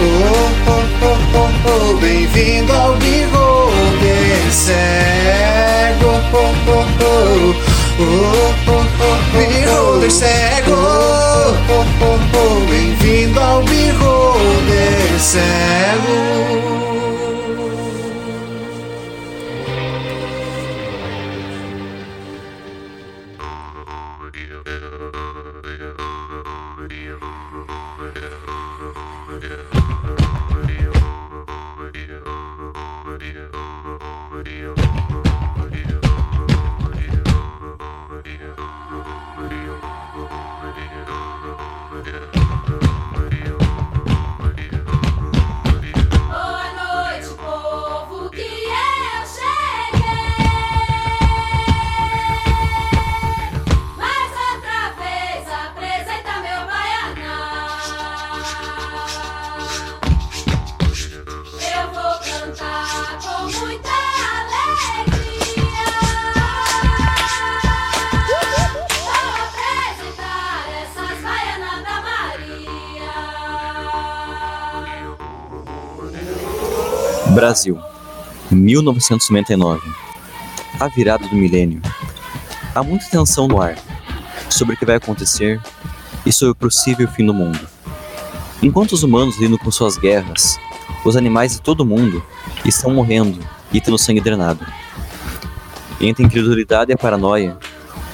oh, oh, Bem-vindo ao Bigode Cego. Bigode Cego. Bem-vindo ao Bigode Cego. Brasil, 1999. A virada do milênio. Há muita tensão no ar sobre o que vai acontecer e sobre o possível fim do mundo. Enquanto os humanos lidam com suas guerras, os animais de todo o mundo estão morrendo e tendo sangue drenado. Entre a incredulidade e a paranoia,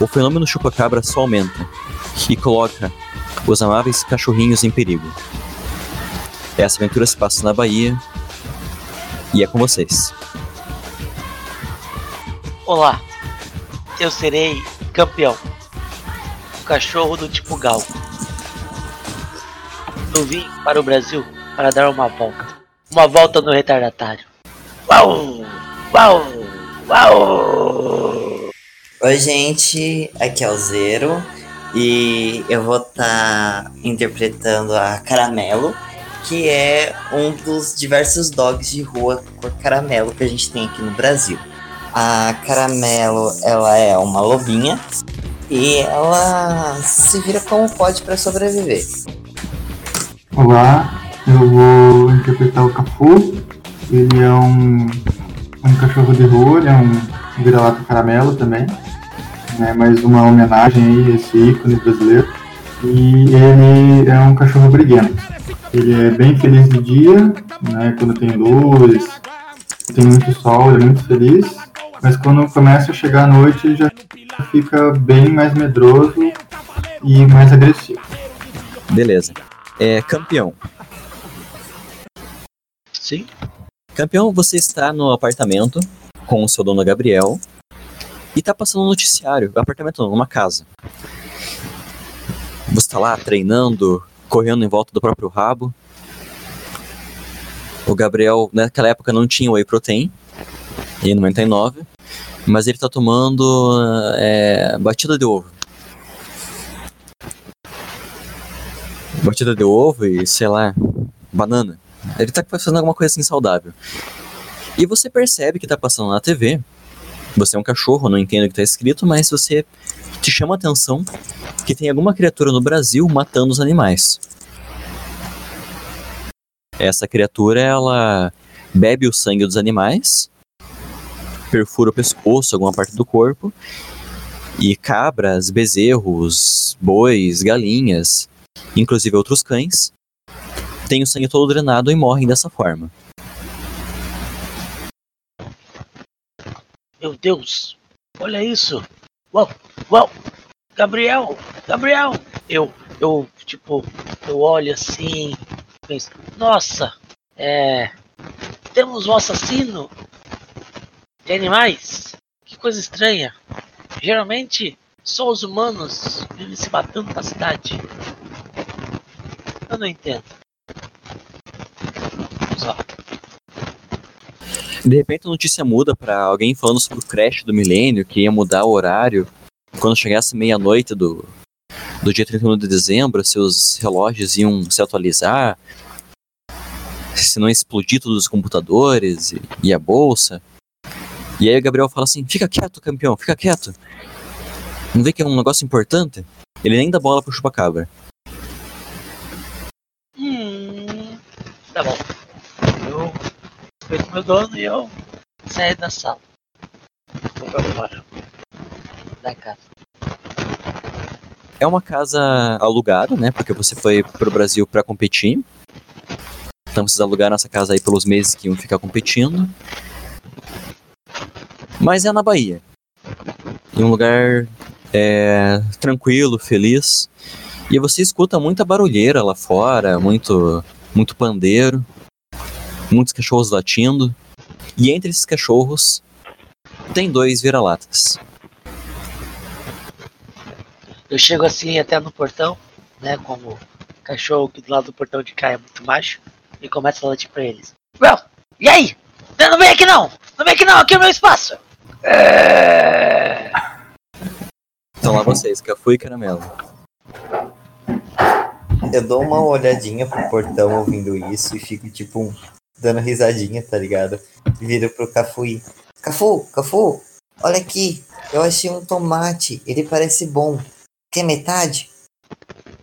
o fenômeno chupa-cabra só aumenta e coloca os amáveis cachorrinhos em perigo. Essa aventura se passa na Bahia e é com vocês. Olá, eu serei campeão. O cachorro do tipo gal. Eu vim para o Brasil para dar uma volta. Uma volta no retardatário. Uau! Uau! Uau! Oi, gente, aqui é o Zero e eu vou estar interpretando a Caramelo, que é um dos diversos dogs de rua cor caramelo que a gente tem aqui no Brasil. A Caramelo, ela é uma lobinha e ela se vira como pode para sobreviver. Olá, eu vou interpretar o Cafu. Ele é um, um cachorro de rua, ele é um vira-lata caramelo também. Né, mais uma homenagem aí a esse ícone brasileiro. E ele é um cachorro briguento. Ele é bem feliz de dia, né? Quando tem luz, tem muito sol, ele é muito feliz. Mas quando começa a chegar a noite, ele já fica bem mais medroso e mais agressivo. Beleza. É, campeão. Sim. Campeão, você está no apartamento com o seu dono Gabriel e tá passando um noticiário. Apartamento não, numa casa. Você tá lá treinando, correndo em volta do próprio rabo. O Gabriel, naquela época, não tinha whey protein, em 99, mas ele tá tomando é, batida de ovo. Batida de ovo e, sei lá, banana. Ele tá fazendo alguma coisa assim saudável. E você percebe que tá passando na TV. Você é um cachorro, não entende o que tá escrito, mas você te chama a atenção que tem alguma criatura no Brasil matando os animais. Essa criatura, ela bebe o sangue dos animais, perfura o pescoço, alguma parte do corpo, e cabras, bezerros, bois, galinhas, inclusive outros cães, têm o sangue todo drenado e morrem dessa forma. Meu Deus, olha isso. Uau, uau. Gabriel, Gabriel. Eu, eu, tipo, eu olho assim, penso, nossa, é. Temos um assassino de animais. Que coisa estranha. Geralmente, só os humanos vivem se matando na cidade. Eu não entendo. Só. De repente a notícia muda pra alguém falando sobre o crash do milênio, que ia mudar o horário. Quando chegasse meia-noite do, do dia 31 de dezembro, seus relógios iam se atualizar. Se não explodir todos os computadores e, e a bolsa. E aí o Gabriel fala assim: fica quieto, campeão, fica quieto. Não vê que é um negócio importante? Ele nem dá bola pro chupacabra. Hum, tá bom. Respeito meu dono e eu saio da sala. Vou pra fora da casa. É uma casa alugada, né? Porque você foi pro Brasil pra competir. Então vocês alugaram essa casa aí pelos meses que iam ficar competindo. Mas é na Bahia. Em um lugar é, tranquilo, feliz. E você escuta muita barulheira lá fora, muito, muito pandeiro, muitos cachorros latindo. E entre esses cachorros tem dois vira-latas. Eu chego assim até no portão, né? Como cachorro que do lado do portão de cá é muito macho, e começo a latir pra eles. Well, e aí? Não vem aqui não! Não vem aqui não, aqui é o meu espaço! É... Então lá vocês, Cafu e Caramelo. Eu dou uma olhadinha pro portão ouvindo isso e fico, tipo, dando risadinha, tá ligado? Viro pro Cafuí. Cafu, Cafu, olha aqui. Eu achei um tomate. Ele parece bom. Quer metade?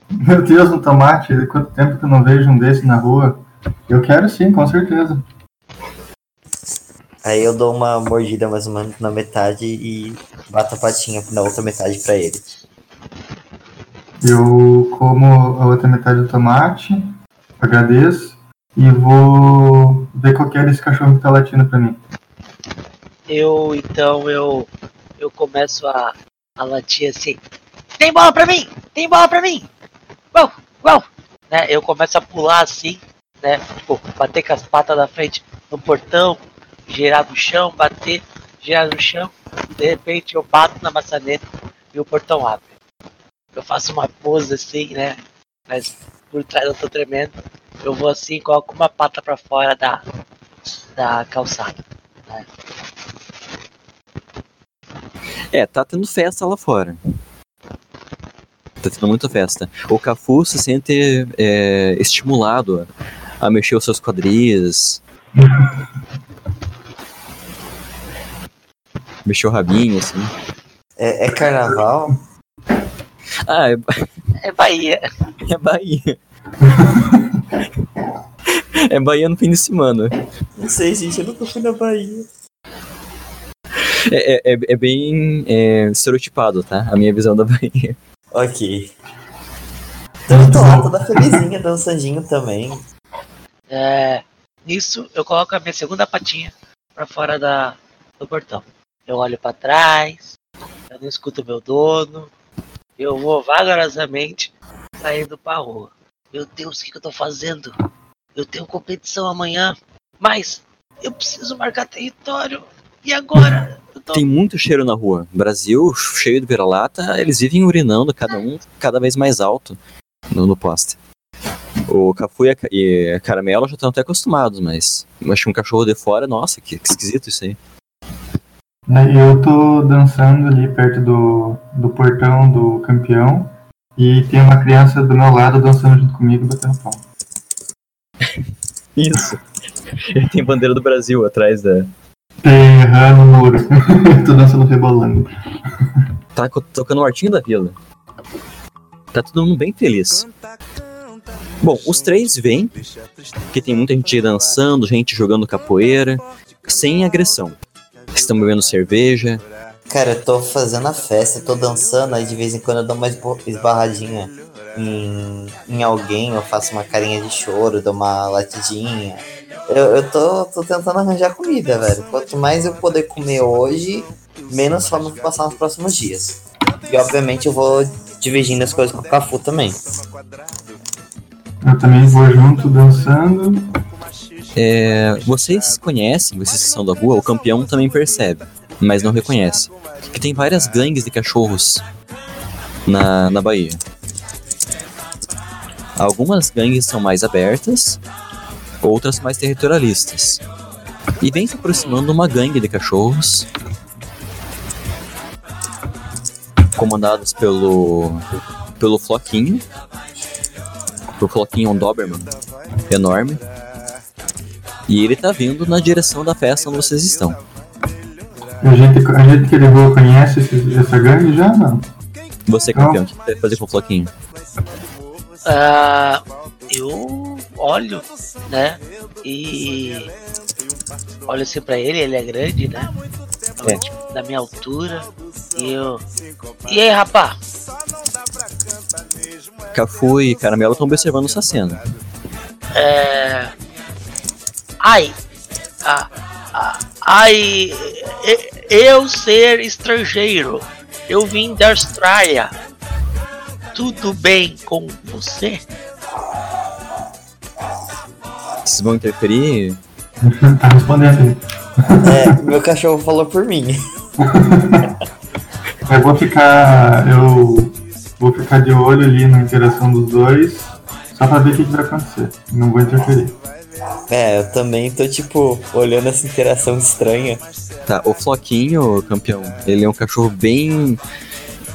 Meu Deus, um tomate, quanto tempo que eu não vejo um desse na rua. Eu quero sim, com certeza. Aí eu dou uma mordida mais ou menos na metade e bato a patinha na outra metade pra ele. Eu como a outra metade do tomate, agradeço e vou ver qual que é desse cachorro que tá latindo pra mim. Eu, então, eu eu começo a, a latir assim. Tem bola pra mim! Tem bola pra mim! Uau! Uau! Né, eu começo a pular assim, né? Tipo, bater com as patas da frente no portão, girar no chão, bater, girar no chão. De repente eu bato na maçaneta e o portão abre. Eu faço uma pose assim, né? Mas por trás eu tô tremendo. Eu vou assim, coloco uma pata pra fora da, da calçada. Né? É, tá tendo festa lá fora. Tá tendo muita festa. O Cafu se sente é, estimulado a mexer os seus quadris. mexer o rabinho, assim. É, é carnaval? Ah, é, É Bahia. é Bahia. é Bahia no fim de semana. Não sei, gente, eu nunca fui na Bahia. É, é, é- bem é, estereotipado, tá? A minha visão da Bahia. Ok. Então eu tô lá toda felizinha, dançandinho também. É, nisso, eu coloco a minha segunda patinha pra fora da, do portão. Eu olho pra trás, eu não escuto meu dono, eu vou vagarosamente saindo pra rua. Meu Deus, o que, que eu tô fazendo? Eu tenho competição amanhã, mas eu preciso marcar território. E agora? Eu tô... Tem muito cheiro na rua. Brasil, cheio de vira-lata, eles vivem urinando, cada um cada vez mais alto no, no poste. O Cafu e a, Ca- e a Caramelo já estão até acostumados, mas acho que um cachorro de fora, nossa, que, que esquisito isso aí. Aí eu tô dançando ali perto do, do portão do campeão e tem uma criança do meu lado dançando junto comigo e batendo palma. Isso. Ele tem bandeira do Brasil atrás da. Terra no muro. tô dançando rebolando. Tá tocando o Artinho da Vila. Tá todo mundo bem feliz. Bom, os três vêm, que tem muita gente dançando, gente jogando capoeira, sem agressão. Estão bebendo cerveja. Cara, eu tô fazendo a festa, tô dançando, aí de vez em quando eu dou uma esbarradinha em, em alguém, eu faço uma carinha de choro, dou uma latidinha. Eu, eu tô, tô tentando arranjar comida, velho. Quanto mais eu poder comer hoje, menos fome eu vou passar nos próximos dias. E obviamente eu vou dividindo as coisas com o Cafu também. Eu também vou junto dançando. É, vocês conhecem, vocês que são da rua, o campeão também percebe, mas não reconhece. Que tem várias gangues de cachorros na, na Bahia. Algumas gangues são mais abertas, outras mais territorialistas. E vem se aproximando uma gangue de cachorros, comandados pelo pelo Floquinho. O Floquinho é um Doberman enorme. E ele tá vindo na direção da festa onde vocês estão. A gente, a gente que ele rua conhece esse- essa gangue já? Não. Você, campeão, o que você vai fazer com o Floquinho? Ah, eu olho, né? E olho assim pra ele, ele é grande, né? É. Tipo, da minha altura. E eu. E aí, rapá? Cafu e Caramelo estão observando essa cena. É. Ai! Ah, ah, ai! Eu ser estrangeiro. Eu vim da Austrália. Tudo bem com você? Vocês vão interferir? tá respondendo aí. É, meu cachorro falou por mim. Eu vou ficar. Eu vou ficar de olho ali na interação dos dois, só pra ver o que, que vai acontecer. Não vou interferir. É, eu também tô tipo olhando essa interação estranha. Tá, o Floquinho, campeão, ele é um cachorro bem.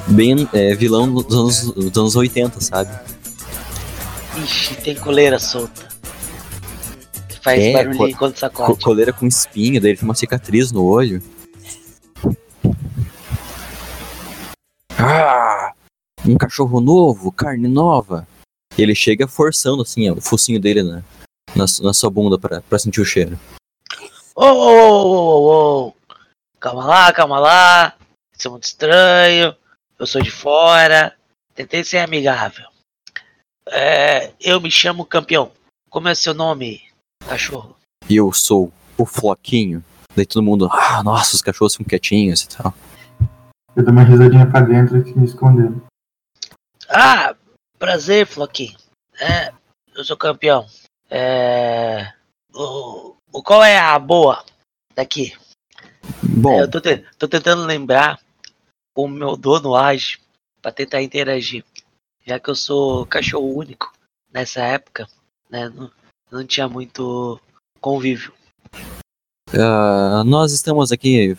bem é, vilão dos anos, dos anos 80, sabe? Ixi, tem coleira solta. Que faz É, barulhinho co- quando Co- sacode. coleira com espinho, daí ele tem uma cicatriz no olho. Ah! Um cachorro novo, carne nova. Ele chega forçando assim, ó, o focinho dele na, na, na sua bunda pra, pra sentir o cheiro. Ô, ô, ô, ô, ô, ô. Calma lá, calma lá. Isso é muito estranho. Eu sou de fora. Tentei ser amigável. É, eu me chamo campeão. Como é seu nome, cachorro? Eu sou o Floquinho. Daí todo mundo, ah, nossa, os cachorros ficam quietinhos e tal. Eu dou uma risadinha pra dentro e me escondendo. Ah, prazer, Floquinho. É, eu sou campeão. É. O, o qual é a boa daqui? Bom, É, eu tô, te- tô tentando lembrar como meu dono age pra tentar interagir. Já que eu sou cachorro único nessa época, né? Não, não tinha muito convívio. ah, nós estamos aqui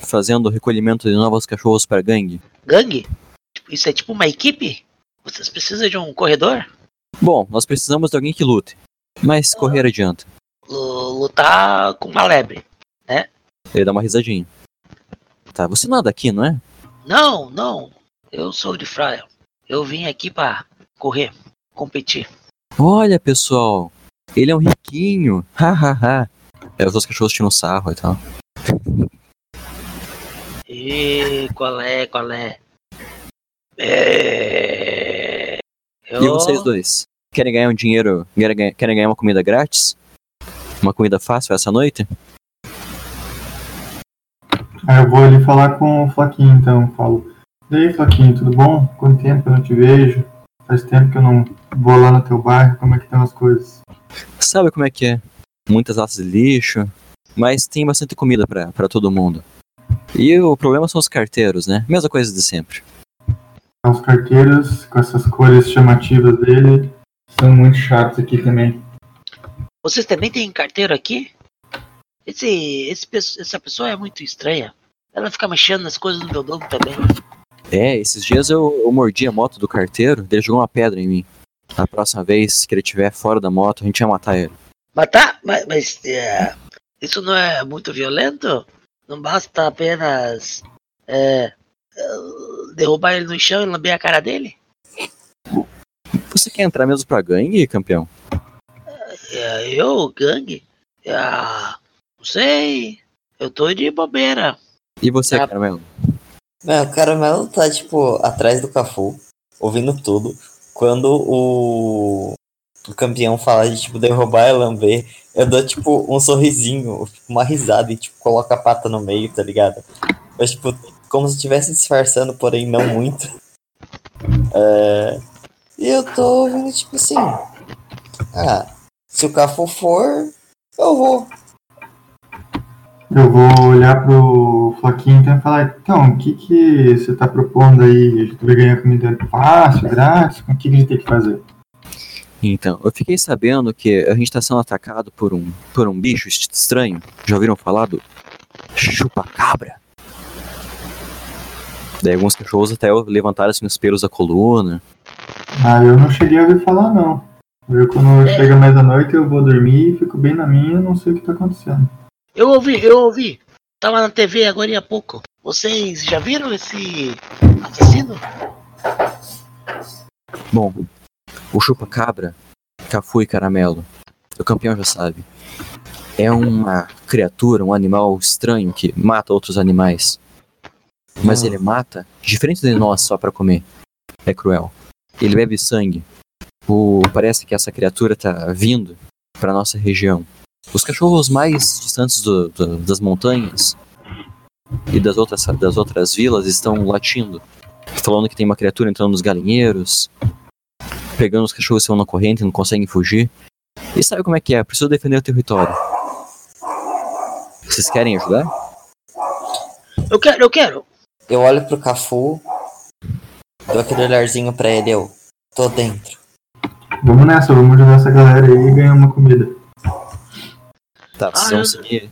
fazendo o recolhimento de novos cachorros para gangue. Gangue? Tipo, Isso é tipo uma equipe? Vocês precisam de um corredor? Bom, nós precisamos de alguém que lute. Mas correr adianta. Lu- Lutar com uma lebre. Ele dá uma risadinha. Tá, você não é daqui, não é? Não, não. Eu sou de Fraia. Eu vim aqui pra correr, competir. Olha, pessoal, ele é um riquinho. Hahaha. é, os outros cachorros tiram sarro e tal. E qual é, qual é? É... Eu... E vocês dois? Querem ganhar um dinheiro? Querem ganhar, querem ganhar uma comida grátis? Uma comida fácil essa noite? Aí eu vou ali falar com o Flaquinho, então. Falo, e aí, Flaquinho, tudo bom? Quanto tempo que eu não te vejo? Faz tempo que eu não vou lá no teu bairro, como é que estão as coisas? Sabe como é que é? Muitas latas de lixo, mas tem bastante comida pra pra todo mundo. E o problema são os carteiros, né? Mesma coisa de sempre. Os carteiros, com essas cores chamativas dele, são muito chatos aqui também. Vocês também têm carteiro aqui? Esse, esse, essa pessoa é muito estranha. Ela fica mexendo nas coisas do meu dono também. É, esses dias eu, eu mordi a moto do carteiro, ele jogou uma pedra em mim. A próxima vez que ele estiver fora da moto, a gente ia matar ele. Mas tá, mas, mas, é, isso não é muito violento? Não basta apenas é, é, derrubar ele no chão e lamber a cara dele? Você quer entrar mesmo pra gangue, campeão? É, eu, gangue? Ah, não sei. Eu tô de bobeira. E você, Ah. Caramelo? Meu, o caramelo tá, tipo, atrás do Cafu, ouvindo tudo. Quando o, o campeão fala de, tipo, derrubar e lamber, eu dou, tipo, um sorrisinho, uma risada e, tipo, coloco a pata no meio, tá ligado? Eu, tipo, como se estivesse disfarçando, porém não muito. É, E eu tô ouvindo, tipo assim. Ah, se o Cafu for, eu vou. Eu vou olhar pro Flaquinho então e falar, então, o que que você tá propondo aí? A gente vai ganhar comida fácil, grátis? O que que a gente tem que fazer? Então, eu fiquei sabendo que a gente tá sendo atacado por um, por um bicho est- estranho. Já ouviram falar do chupa-cabra? Daí alguns cachorros até levantaram assim os pelos da coluna. Ah, eu não cheguei a ouvir falar, não. Eu, quando chega mais à noite, eu vou dormir, fico bem na minha, não sei o que tá acontecendo. Eu ouvi, eu ouvi. Tava na TV agora há pouco. Vocês já viram esse assassino? Bom, o chupa-cabra, Cafu e Caramelo, o campeão já sabe. É uma criatura, um animal estranho que mata outros animais. Mas ele mata diferente de nós só pra comer. É cruel. Ele bebe sangue. O, parece que essa criatura tá vindo pra nossa região. Os cachorros mais distantes do- do- das montanhas e das outras, das outras vilas estão latindo. Falando que tem uma criatura entrando nos galinheiros, pegando os cachorros que estão na corrente e não conseguem fugir. E sabe como é que é? Preciso defender o território. Vocês querem ajudar? Eu quero, eu quero. Eu olho pro Cafu, dou aquele olharzinho pra ele, eu tô dentro. Vamos nessa, vamos ajudar essa galera aí e ganhar uma comida. Tá, vocês Ah, vão eu- seguir.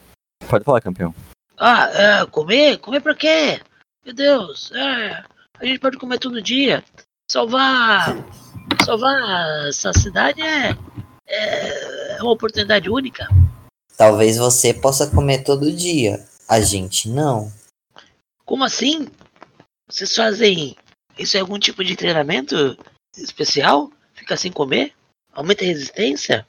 Pode falar, campeão. Ah, é, comer? Comer pra quê? Meu Deus, é, a gente pode comer todo dia. Salvar, salvar essa cidade é, é uma oportunidade única. Talvez você possa comer todo dia. A gente não. Como assim? Vocês fazem isso é algum tipo de treinamento especial? Fica sem comer? Aumenta a resistência?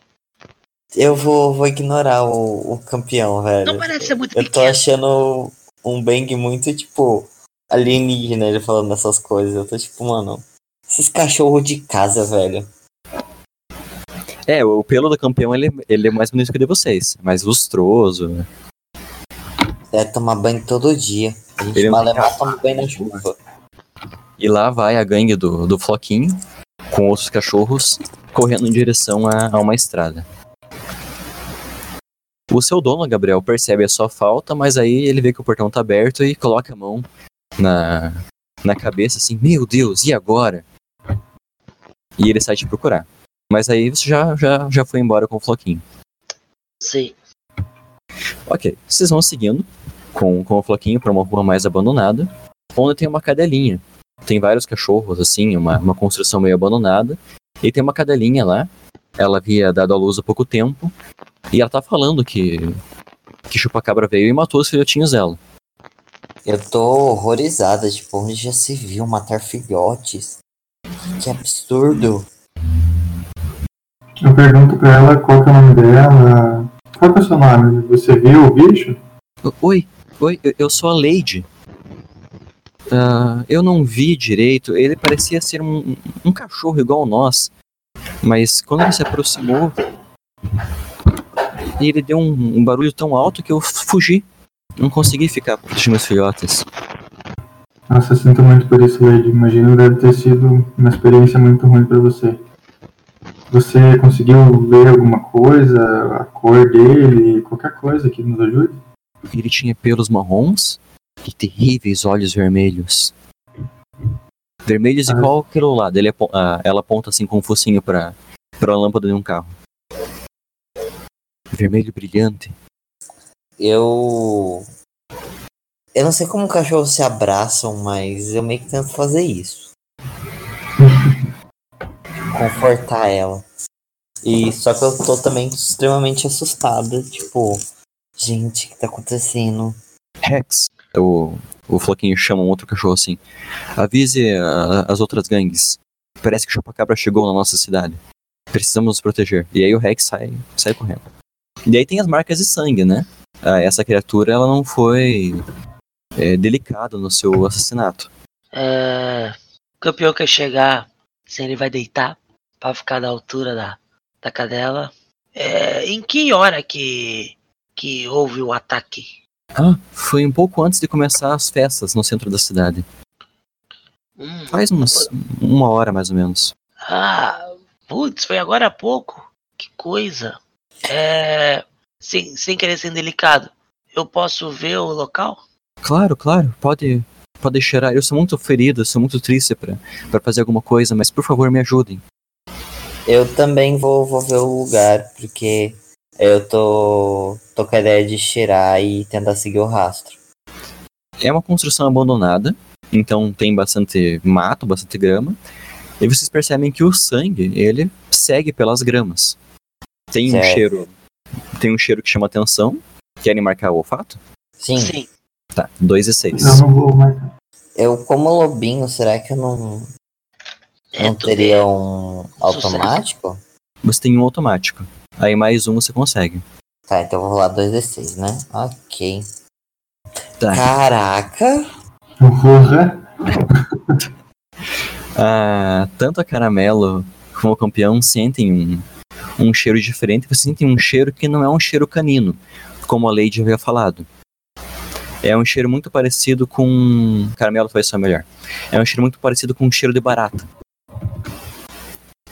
Eu vou, vou ignorar o, o campeão, velho. Não parece ser muito Eu tô achando um bang muito, tipo, alienígena ele falando essas coisas. Eu tô tipo, mano, esses cachorros de casa, velho. É, o pelo do campeão ele, ele é mais bonito que o de vocês. Mais lustroso. né? Deve tomar banho todo dia. A gente Ele é um malemar toma banho na chuva. E lá vai a gangue do, do Floquinho, com outros cachorros, correndo em direção a, a uma estrada. O seu dono, Gabriel, percebe a sua falta, mas aí ele vê que o portão tá aberto e coloca a mão na, na cabeça assim, meu Deus, e agora? E ele sai te procurar. Mas aí você já, já, já foi embora com o Floquinho. Sei. Ok, vocês vão seguindo com, com o Floquinho para uma rua mais abandonada, onde tem uma cadelinha. Tem vários cachorros, assim, uma, uma construção meio abandonada. E tem uma cadelinha lá. Ela havia dado à luz há pouco tempo. E ela tá falando que, que Chupacabra veio e matou os filhotinhos dela. Eu tô horrorizada, tipo, onde já se viu matar filhotes? Que absurdo. Eu pergunto pra ela qual que é o nome dela. Qual que é o seu nome? Você viu o bicho? Oi, oi, eu, eu sou a Lady. Ah, eu não vi direito, ele parecia ser um, um cachorro igual nós. Mas quando ele se aproximou, ele deu um, um barulho tão alto que eu fugi. Não consegui ficar dos meus filhotes. Nossa, sinto muito por isso, Lady. Imagino que deve ter sido uma experiência muito ruim pra você. Você conseguiu ver alguma coisa, a cor dele, qualquer coisa que nos ajude? Ele tinha pelos marrons e terríveis olhos vermelhos. Vermelhos Ah. igual aquele lado. Ele ah, ela aponta assim com o focinho pra, pra lâmpada de um carro. Vermelho brilhante. Eu. Eu não sei como cachorros se abraçam, mas eu meio que tento fazer isso. Confortar ela. E só que eu tô também extremamente assustada. Tipo, gente, o que tá acontecendo? Rex. O, o Floquinho chama um outro cachorro assim. Avise a- as outras gangues. Parece que o Chupacabra chegou na nossa cidade. Precisamos nos proteger. E aí o Rex sai, sai correndo. E aí tem as marcas de sangue, né? Ah, essa criatura ela não foi é, delicada no seu assassinato. É, o campeão quer chegar, se ele vai deitar pra ficar da altura da, da cadela. É, em que hora que, que houve o ataque? Ah, foi um pouco antes de começar as festas no centro da cidade. Hum, Faz uns, uma hora mais ou menos. Ah, putz, foi agora há pouco. Que coisa. É, sem, sem querer ser delicado, eu posso ver o local? Claro, claro, pode, pode cheirar. Eu sou muito ferido, sou muito triste pra, pra fazer alguma coisa, mas por favor me ajudem. Eu também vou, vou ver o lugar, porque eu tô, tô com a ideia de cheirar e tentar seguir o rastro. É uma construção abandonada, então tem bastante mato, bastante grama. E vocês percebem que o sangue, ele segue pelas gramas. Tem um Certo. cheiro, tem um cheiro que chama atenção. Querem marcar o olfato? Sim, Sim. Tá, 2 e 6. Eu não vou marcar. eu como lobinho, será que eu não, É, não teria um automático? Você tem um automático. Aí mais um você consegue. Tá, então eu vou rolar 2d6, né? Ok. Tá. Caraca! Porra! Ah, tanto a Caramelo como o campeão sentem um, um cheiro diferente. Vocês sentem um cheiro que não é um cheiro canino, como a Lady havia falado. É um cheiro muito parecido com. Caramelo faz só melhor. É um cheiro muito parecido com o cheiro de barata.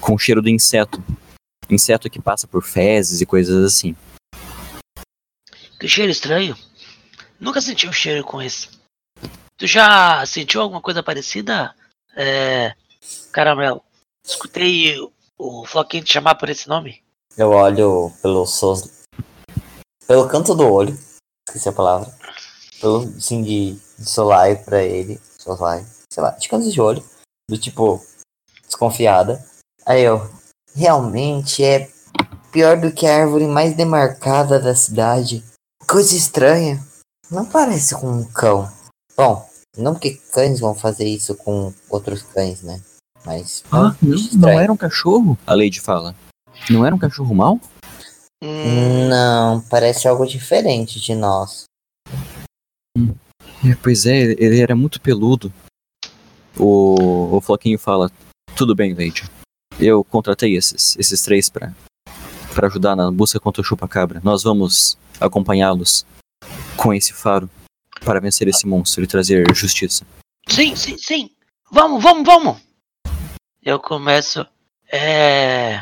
Com o cheiro do inseto. Inseto que passa por fezes e coisas assim. Que cheiro estranho. Nunca senti um cheiro com esse. Tu já sentiu alguma coisa parecida? É. Caramelo. Escutei o- Floquinho te chamar por esse nome? Eu olho pelo sos... pelo canto do olho. Esqueci a palavra. Pelo sim de, de solaio pra ele. Solaio. Sei lá, de canto de olho. Do tipo, desconfiada. Aí eu. Realmente é pior do que a árvore mais demarcada da cidade. Coisa estranha. Não parece com um cão. Bom, não que cães vão fazer isso com outros cães, né? Mas. é Ah, não, não era um cachorro? A Lady fala. Não era um cachorro mau? Hum, Não, parece algo diferente de nós. É, pois é, ele- ele era muito peludo. O, o Floquinho fala: Tudo bem, Lady. Eu contratei esses, esses três pra, pra ajudar na busca contra o chupacabra. Nós vamos acompanhá-los com esse faro para vencer esse monstro e trazer justiça. sim, sim, sim. Vamos, vamos, vamos. Eu começo. É.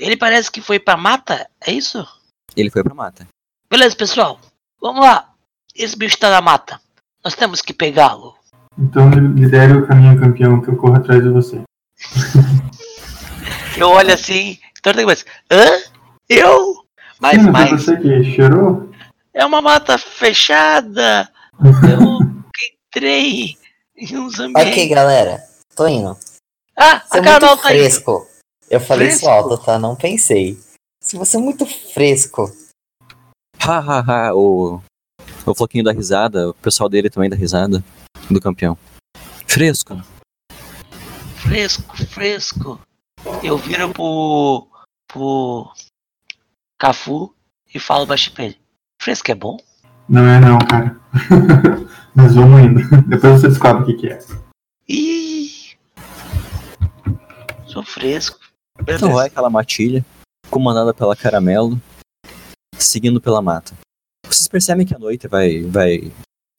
Ele parece que foi pra mata, é isso? Ele foi pra mata. Beleza, pessoal. Vamos lá. Esse bicho tá na mata. Nós temos que pegá-lo. Então lidere o caminho campeão que eu corro atrás de você. Eu olho assim, torto a cabeça. Hã? Eu? Mas, Sim, mas, você que cheirou? é uma mata fechada. Eu entrei em uns ambientes. Ok, galera. Tô indo. Ah, Você a é Carol muito tá fresco. Eu falei isso Fresco? alto, tá? Não pensei. Se você é muito fresco. Ha ha ha, o, o Floquinho dá risada, o pessoal dele também dá risada, do campeão. Fresco. Fresco, fresco. Eu viro pro. pro. Cafu e falo baixinho pra ele. Fresco é bom? Não é não, cara. Mas vamos indo. Depois você descobre o que, que é. Ih! Sou fresco. Então vai aquela matilha, comandada pela Caramelo, seguindo pela mata. Vocês percebem que a noite vai, vai,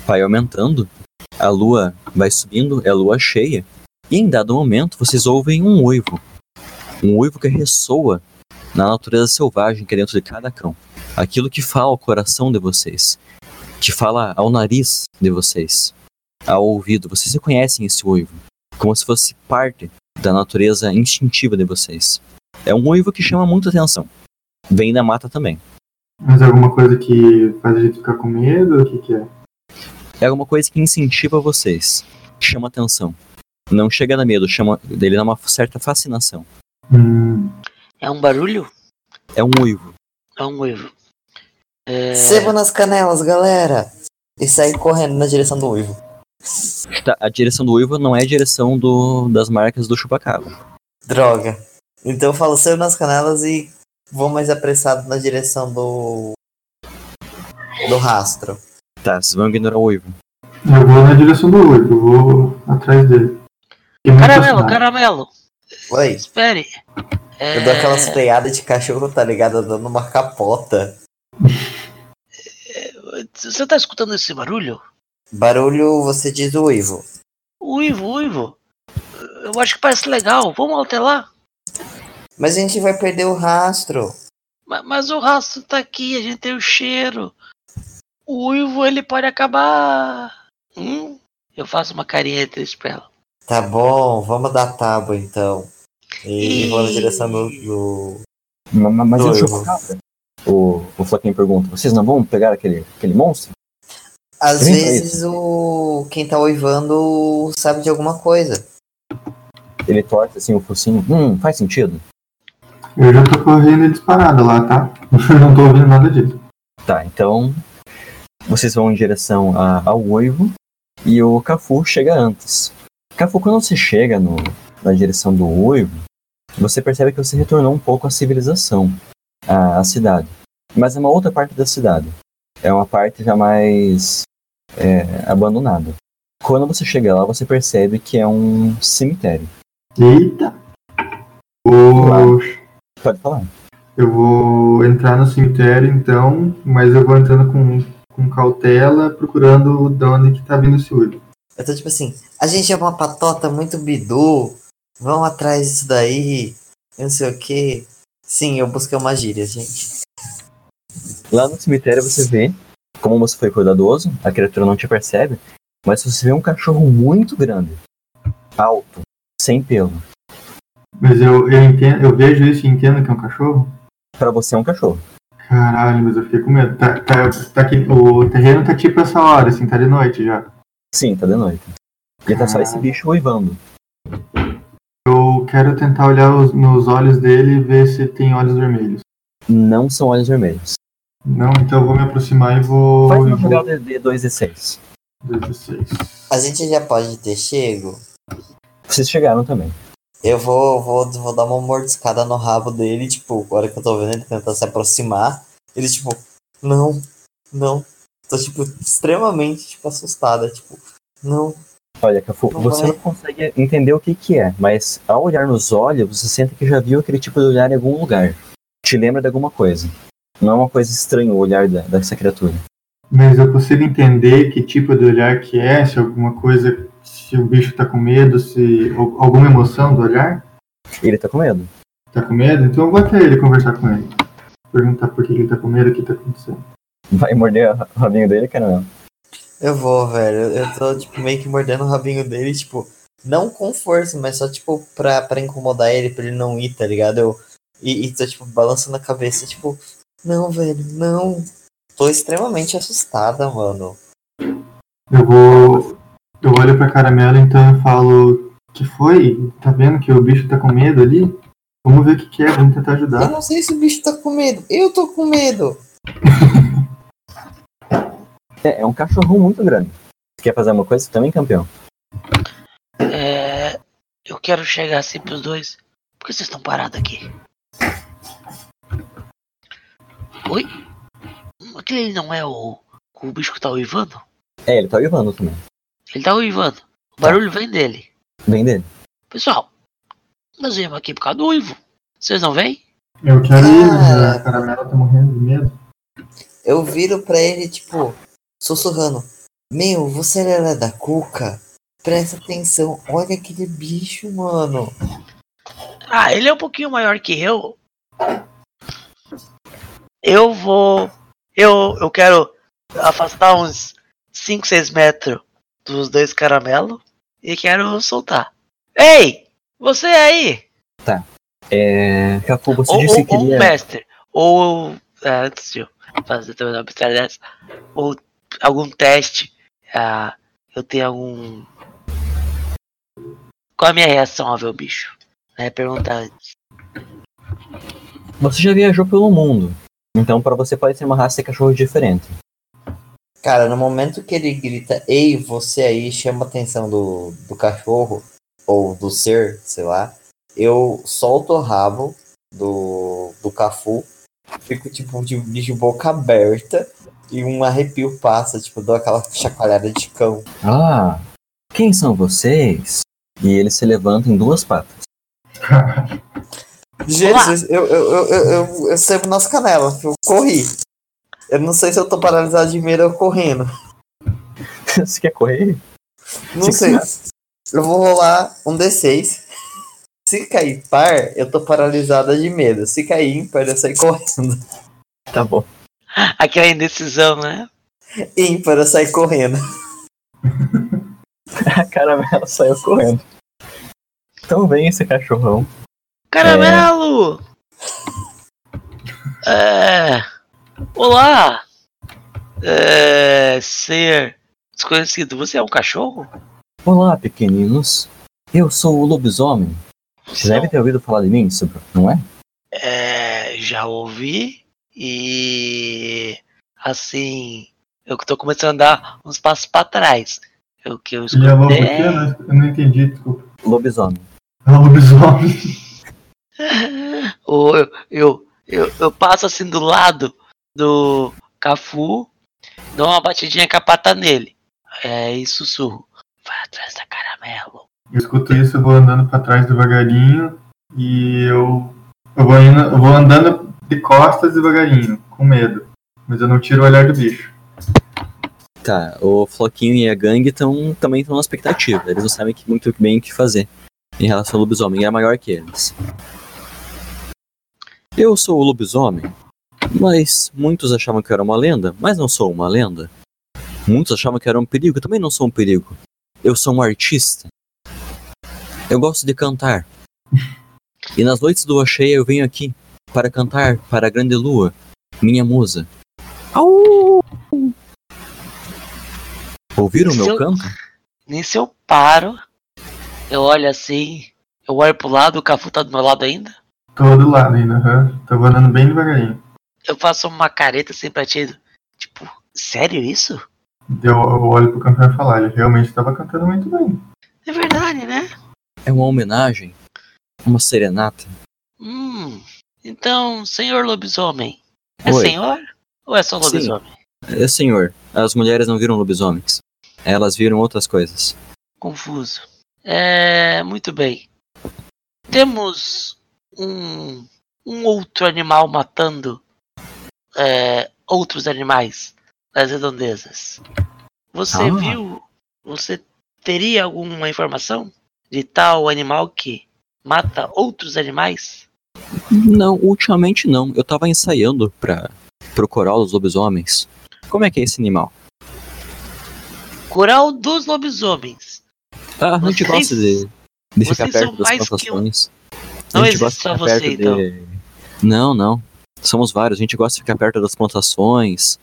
vai aumentando, a lua vai subindo, é lua cheia, e em dado momento vocês ouvem um uivo. Um uivo que ressoa na natureza selvagem que é dentro de cada cão. Aquilo que fala ao coração de vocês, que fala ao nariz de vocês, ao ouvido. Vocês reconhecem esse uivo, como se fosse parte da natureza instintiva de vocês. É um uivo que chama muita atenção. Vem da mata também. Mas é alguma coisa que faz a gente ficar com medo? O que, que é? É alguma coisa que incentiva vocês, chama atenção. Não chega a dar medo, chama dele dá uma certa fascinação. Hum, É um barulho? É um uivo. É um uivo. É... Sebo nas canelas, galera! E sair correndo na direção do uivo. Tá, A direção do uivo não é a direção do, das marcas do chupacabra. Droga. Então eu falo sebo nas canelas e vou mais apressado na direção do. do rastro. Tá, vocês vão ignorar o uivo. eu vou na direção do uivo, eu vou atrás dele. Caramelo, caramelo! Oi, Espere! É... eu dou aquelas freadas de cachorro, tá ligado? Dando uma capota. Você tá escutando esse barulho? Barulho, você diz o uivo. Uivo, uivo! Eu acho que parece legal. Vamos até lá? Mas a gente vai perder o rastro. Ma- Mas o rastro tá aqui, a gente tem o cheiro. O uivo, ele pode acabar. Hum? Eu faço uma carinha triste pra ela. Tá bom, vamos dar tábua então. E E- vou na direção do. do... Ma- ma- Mas e o Uivo. chupacabra? O, o Flaquinho pergunta, vocês não vão pegar aquele, aquele monstro? Às Sim, é vezes o. quem tá uivando sabe de alguma coisa. Ele torce assim o focinho. Hum, faz sentido. Eu já tô correndo disparado lá, tá? Não tô ouvindo nada disso. Tá, então vocês vão em direção a- ao uivo e o Cafu chega antes. Cafu, quando você chega no- na direção do uivo, você percebe que você retornou um pouco à civilização, à, à cidade. Mas é uma outra parte da cidade. É uma parte já mais é, abandonada. Quando você chega lá, você percebe que é um cemitério. Eita! Vou... Pode falar. Eu vou entrar no cemitério então, mas eu vou entrando com, com cautela, procurando de onde que tá vindo esse uivo. Eu tô tipo assim, a gente é uma patota muito bidu, vamos atrás disso daí, não sei o que. Sim, eu busquei uma gíria, gente. Lá no cemitério você vê, como você foi cuidadoso, a criatura não te percebe, mas você vê um cachorro muito grande, alto, sem pelo. Mas eu, eu, entendo, eu vejo isso e entendo que é um cachorro? Pra você é um cachorro. Caralho, mas eu fiquei com medo. Tá, tá, tá aqui, o terreno tá tipo essa hora, assim, tá de noite já. Sim, tá de noite. E tá só esse bicho uivando. Eu quero tentar olhar os- nos olhos dele e ver se tem olhos vermelhos. Não são olhos vermelhos. Não, então eu vou me aproximar e vou. Faz e uma vou- jogada de 2d6. 16. A gente já pode ter chego. Vocês chegaram também. Eu vou, vou, vou dar uma mordiscada no rabo dele, tipo, agora que eu tô vendo ele tentar se aproximar. Ele, tipo, não, não. Tô, tipo, extremamente, tipo, assustada, tipo, não. Olha, Cafu, Não você vai. não consegue entender o que que é, mas ao olhar nos olhos, você sente que já viu aquele tipo de olhar em algum lugar. Te lembra de alguma coisa. Não é uma coisa estranha o olhar da- dessa criatura. Mas eu consigo entender que tipo de olhar que é, se alguma coisa, se o bicho tá com medo, se al- alguma emoção do olhar. Ele tá com medo. Tá com medo? Então eu vou até ele conversar com ele. Perguntar por que ele tá com medo, o que tá acontecendo. Vai morder o rabinho dele, cara? Não. Eu vou, velho. Eu tô, tipo, meio que mordendo o rabinho dele, tipo, não com força, mas só, tipo, pra, pra incomodar ele, pra ele não ir, tá ligado? Eu, e, e tô, tipo, balançando a cabeça, tipo, não, velho, não. Tô extremamente assustada, mano. Eu vou. Eu olho pra caramelo, então eu falo. Que foi? Tá vendo que o bicho tá com medo ali? Vamos ver o que, que é, vamos tentar Eu ajudar. não sei se o bicho tá com medo. Eu tô com medo. É, é um cachorro muito grande. Você quer fazer uma coisa também, campeão? É, eu quero chegar assim pros dois. Por que vocês estão parados aqui? Oi? Aquele não é o, o o bicho tá uivando? É, ele tá uivando também. Ele tá uivando. O barulho vem dele. Vem dele. Pessoal, nós viemos aqui por causa do uivo. Vocês não vêm? Eu quero ir, mas Cara. a caramela tá morrendo de medo. Eu viro pra ele, tipo, sussurrando. Meu, você é da Cuca? Presta atenção, olha aquele bicho, mano. Ah, ele é um pouquinho maior que eu. Eu vou. Eu, eu quero afastar uns 5, 6 metros dos dois caramelos e quero soltar. Ei! Você aí! É. Cafu, você Ou, disse ou, que ou queria. mestre. Ou. é, antes de eu fazer também uma dessa. Ou algum teste. ah, eu tenho algum. Qual a minha reação ao ver o bicho? Né, perguntar antes. Você já viajou pelo mundo. Então, pra você pode ser uma raça de cachorro diferente. Cara, no momento que ele grita, ei, você aí, chama a atenção do, do cachorro, ou do ser, sei lá, eu solto o rabo do, do Cafu, fico tipo de, de boca aberta e um arrepio passa, tipo, dou aquela chacoalhada de cão. Ah, quem são vocês? E ele se levanta em duas patas. Jesus, eu, eu, eu, eu, eu, sebo nas canelas, eu corri. Eu não sei se eu tô paralisado de medo ou correndo. você quer correr? Não sei. Eu vou rolar um D6. Se cair par, eu tô paralisada de medo. Se cair ímpar, eu saio correndo. Tá bom. Aquela indecisão, né? Ímpar, eu saio correndo. A caramela saiu correndo. Então vem esse cachorrão. Caramelo! É. Olá! É. Ser desconhecido, você é um cachorro? Olá, pequeninos. Eu sou o lobisomem. Você deve ter ouvido falar de mim, sobre, não é? É. Já ouvi e. Assim. Eu tô começando a dar uns passos pra trás. O que eu escutei. aqui? Eu não, eu não entendi, desculpa. Lobisomem. É lobisomem. Eu, eu, eu, eu passo assim do lado do Cafu, dou uma batidinha com a pata nele. É, e sussurro. Vai atrás da caramelo. Eu escuto isso, eu vou andando pra trás devagarinho e eu, eu, vou, indo, eu vou andando de costas devagarinho, com medo. Mas eu não tiro o olhar do bicho. Tá, o Floquinho e a gangue tão, também estão na expectativa. Eles não sabem que- muito bem o que fazer em relação ao lobisomem. Ele é maior que eles. Eu sou o lobisomem, mas muitos achavam que eu era uma lenda, mas não sou uma lenda. Muitos achavam que eu era um perigo, eu também não sou um perigo. Eu sou um artista. Eu gosto de cantar. E nas noites lua cheia eu venho aqui para cantar para a grande lua, minha musa. Au! Ouviram o meu Seu- canto? Nisso eu paro, eu olho assim, eu olho pro lado, o Cafu tá do meu lado ainda. Tô do lado ainda, aham. Tô andando bem devagarinho. Eu faço uma careta assim pra ti, tipo, sério isso? Eu, eu olho pro cantor e falar, ele realmente tava cantando muito bem. É verdade, né? É uma homenagem, uma serenata. Hum, então, senhor lobisomem, é Oi. senhor? Ou é só Sim. lobisomem? É, senhor, as mulheres não viram lobisomens. Elas viram outras coisas. confuso. É, muito bem. Temos um, um outro animal matando é, outros animais nas redondezas. Você Ah. viu? Você teria alguma informação de tal animal que mata outros animais? Não, ultimamente não. Eu tava ensaiando pra procurar os lobisomens. Como é que é esse animal? Coral dos lobisomens. Ah, a gente Vocês- gosta de, de ficar vocês perto das plantações. Não a gente existe só você, então. de... Não, não. Somos vários. A gente gosta de ficar perto das plantações,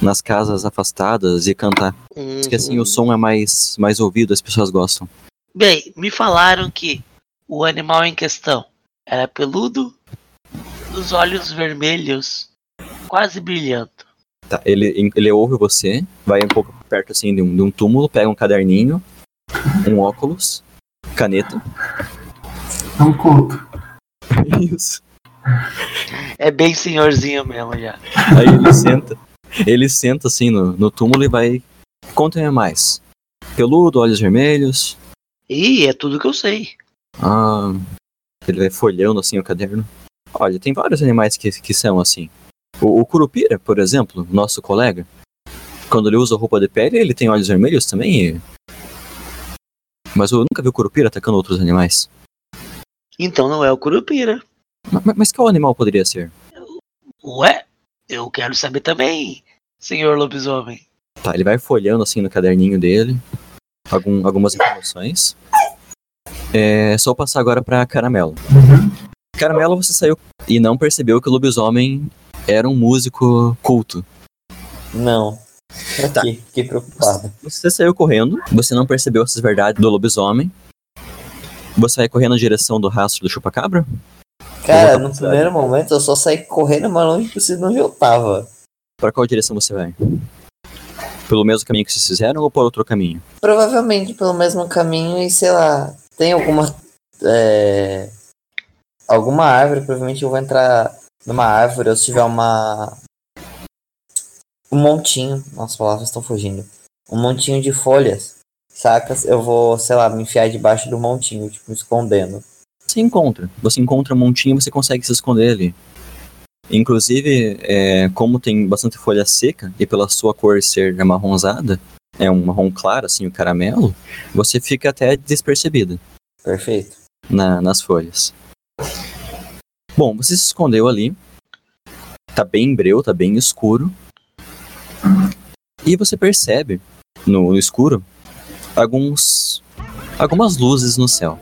nas casas afastadas e cantar. Diz que assim Uhum. o som é mais, mais ouvido, as pessoas gostam. Bem, me falaram que o animal em questão era peludo, dos olhos vermelhos, quase brilhando. Tá, ele, ele ouve você, vai um pouco perto assim de um, de um túmulo, pega um caderninho, um óculos, caneta. É um culto. Isso. É bem senhorzinho mesmo já. Aí ele senta Ele senta assim no, no túmulo e vai. Conta-me mais. Peludo, olhos vermelhos. Ih, é tudo que eu sei. Ah. Ele vai folhando assim o caderno. Olha, tem vários animais que, que são assim. O, o Curupira, por exemplo, nosso colega, quando ele usa roupa de pele, ele tem olhos vermelhos também. e- Mas eu nunca vi o Curupira atacando outros animais. Então não é o Curupira. Ma- ma- Mas qual animal poderia ser? Ué, eu quero saber também, senhor lobisomem. Tá, ele vai folhando assim no caderninho dele. Algum- algumas informações. É só passar agora pra Caramelo. Uhum. Caramelo, você saiu e não percebeu que o lobisomem era um músico culto. Não. Tá. quê? Fiquei preocupado. Você saiu correndo, você não percebeu essas verdades do lobisomem. Você vai correndo na direção do rastro do chupacabra? Cara, no primeiro momento eu só saí correndo mais longe possível de onde eu tava. Pra qual direção você vai? Pelo mesmo caminho que vocês fizeram ou por outro caminho? Provavelmente pelo mesmo caminho e sei lá, tem alguma. É, alguma árvore, provavelmente eu vou entrar numa árvore ou se tiver uma. Um montinho. Nossa, as palavras estão fugindo. Um montinho de folhas. Saca? Eu vou, sei lá, me enfiar debaixo do montinho, tipo, me escondendo. Você encontra. Você encontra um montinho e você consegue se esconder ali. Inclusive, é, como tem bastante folha seca e pela sua cor ser amarronzada, é um marrom claro, assim, o caramelo, você fica até despercebido Perfeito. na- nas folhas. Bom, você se escondeu ali. Tá bem breu, tá bem escuro. E você percebe, no, no escuro, alguns. algumas luzes no céu.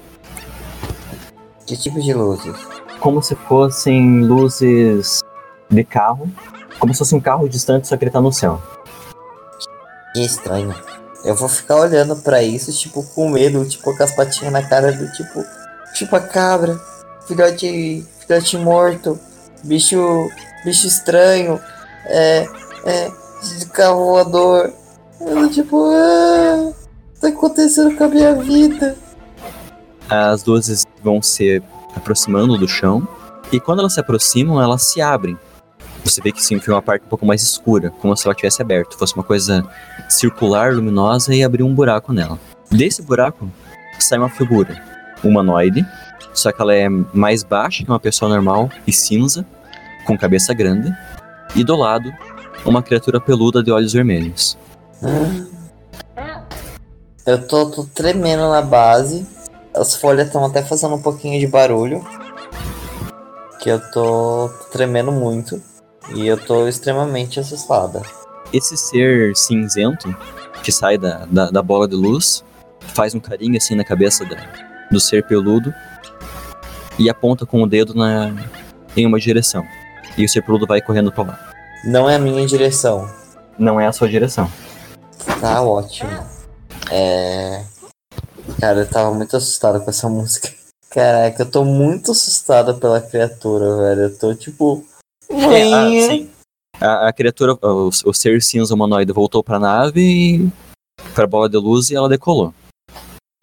Que tipo de luzes? Como se fossem luzes de carro, como se fosse um carro distante, só que ele tá no céu. Que estranho. Eu vou ficar olhando pra isso, tipo, com medo, tipo, com as patinhas na cara do tipo. Chupa cabra, filhote. filhote morto, bicho. bicho estranho, é. é. carro voador. Eu, tipo, ah, tá acontecendo com a minha vida. As luzes vão se aproximando do chão, e quando elas se aproximam, elas se abrem. Você vê que sim, foi uma parte um pouco mais escura, como se ela tivesse aberto, fosse uma coisa circular, luminosa e abriu um buraco nela. Desse buraco sai uma figura humanoide, só que ela é mais baixa que uma pessoa normal e cinza, com cabeça grande, e do lado uma criatura peluda de olhos vermelhos. Eu tô, tô tremendo na base. As folhas estão até fazendo um pouquinho de barulho. Que eu tô tremendo muito. E eu tô extremamente assustada. Esse ser cinzento que sai da, da, da bola de luz faz um carinho assim na cabeça da, do ser peludo e aponta com o dedo na, em uma direção. E o ser peludo vai correndo pra lá. Não é a minha direção. Não é a sua direção. Tá ótimo. É. Cara, eu tava muito assustado com essa música. Caraca, eu tô muito assustada pela criatura, velho. Eu tô tipo. É, ah, sim. A, a criatura, o, o ser cinza humanoide voltou pra nave e pra bola de luz e ela decolou.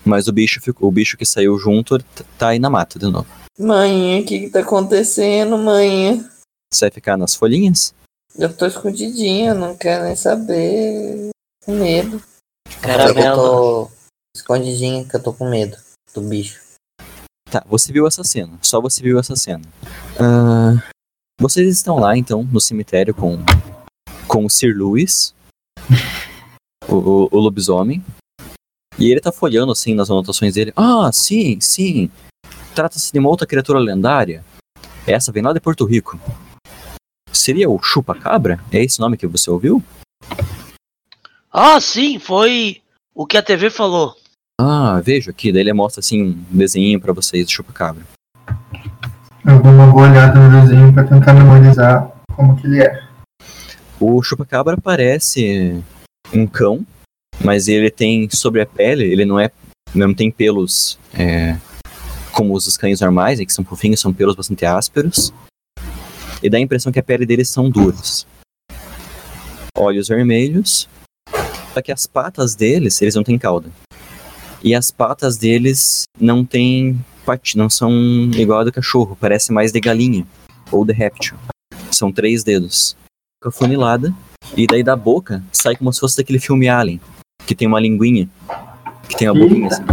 Mas o bicho, ficou, o bicho que saiu junto tá aí na mata de novo. Mãe, o que que tá acontecendo, mãe? Você vai ficar nas folhinhas? Eu tô escondidinha, não quero nem saber. Com medo. Eu Caramelo. Escondidinha que eu tô com medo do bicho. Tá, você viu essa cena. Só você viu essa cena. Ah, vocês estão lá, então, no cemitério com, com o Sir Lewis, o, o, o lobisomem. E ele tá folhando, assim, nas anotações dele. Ah, sim, sim. Trata-se de uma outra criatura lendária. Essa vem lá de Porto Rico. Seria o Chupa-Cabra? É esse nome que você ouviu? Ah, sim, foi o que a TV falou. Ah, vejo aqui. Daí ele mostra, assim, um desenho pra vocês do Chupa-Cabra. Eu dou uma boa olhada no desenho pra tentar memorizar como que ele é. O chupacabra parece um cão, mas ele tem sobre a pele, ele não é, não tem pelos é, como os dos cães normais, né, que são fofinhos, são pelos bastante ásperos. E dá a impressão que a pele deles são duras. Olhos vermelhos, só que as patas deles, eles não têm cauda. E as patas deles não têm pati, não são igual a do cachorro, parece mais de galinha ou de réptil. São três dedos boca funilada E daí da boca sai como se fosse daquele filme Alien, que tem uma linguinha, que tem uma boquinha assim.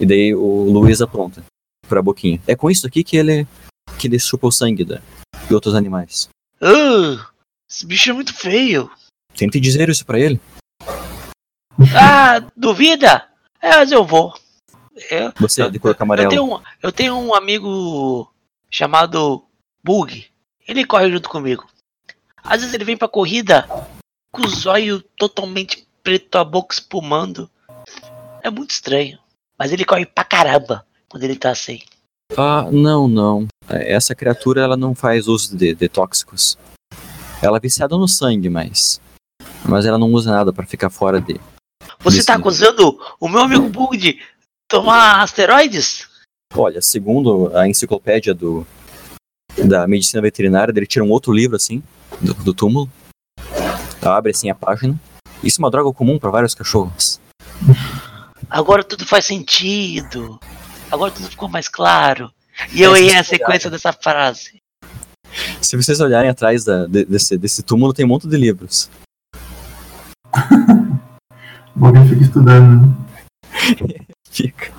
E daí o Luiz apronta pra boquinha. É com isso aqui que ele que ele chupa o sangue da, de outros animais. Ah, esse bicho é muito feio. Tente dizer isso pra ele. Ah, duvida? É, mas eu vou. Eu, Você é de cor eu, amarelo. tenho um, eu tenho um amigo chamado Bug. Ele corre junto comigo. Às vezes ele vem pra corrida com os olhos totalmente preto, a boca espumando. É muito estranho. Mas ele corre pra caramba quando ele tá assim. Ah, não, não. Essa criatura ela não faz uso de, de tóxicos. Ela é viciada no sangue, mas. Mas ela não usa nada pra ficar fora de. Você Desse- tá acusando o meu amigo Bug de tomar asteroides? Olha, segundo a enciclopédia do da medicina veterinária, ele tira um outro livro assim do, do túmulo, abre assim a página. Isso é uma droga comum para vários cachorros. Agora tudo faz sentido. Agora tudo ficou mais claro. E eu É, errei a sequência dessa frase. Se vocês olharem atrás da- de- desse, desse túmulo, tem um monte de livros. Alguém fica estudando. né? Fica.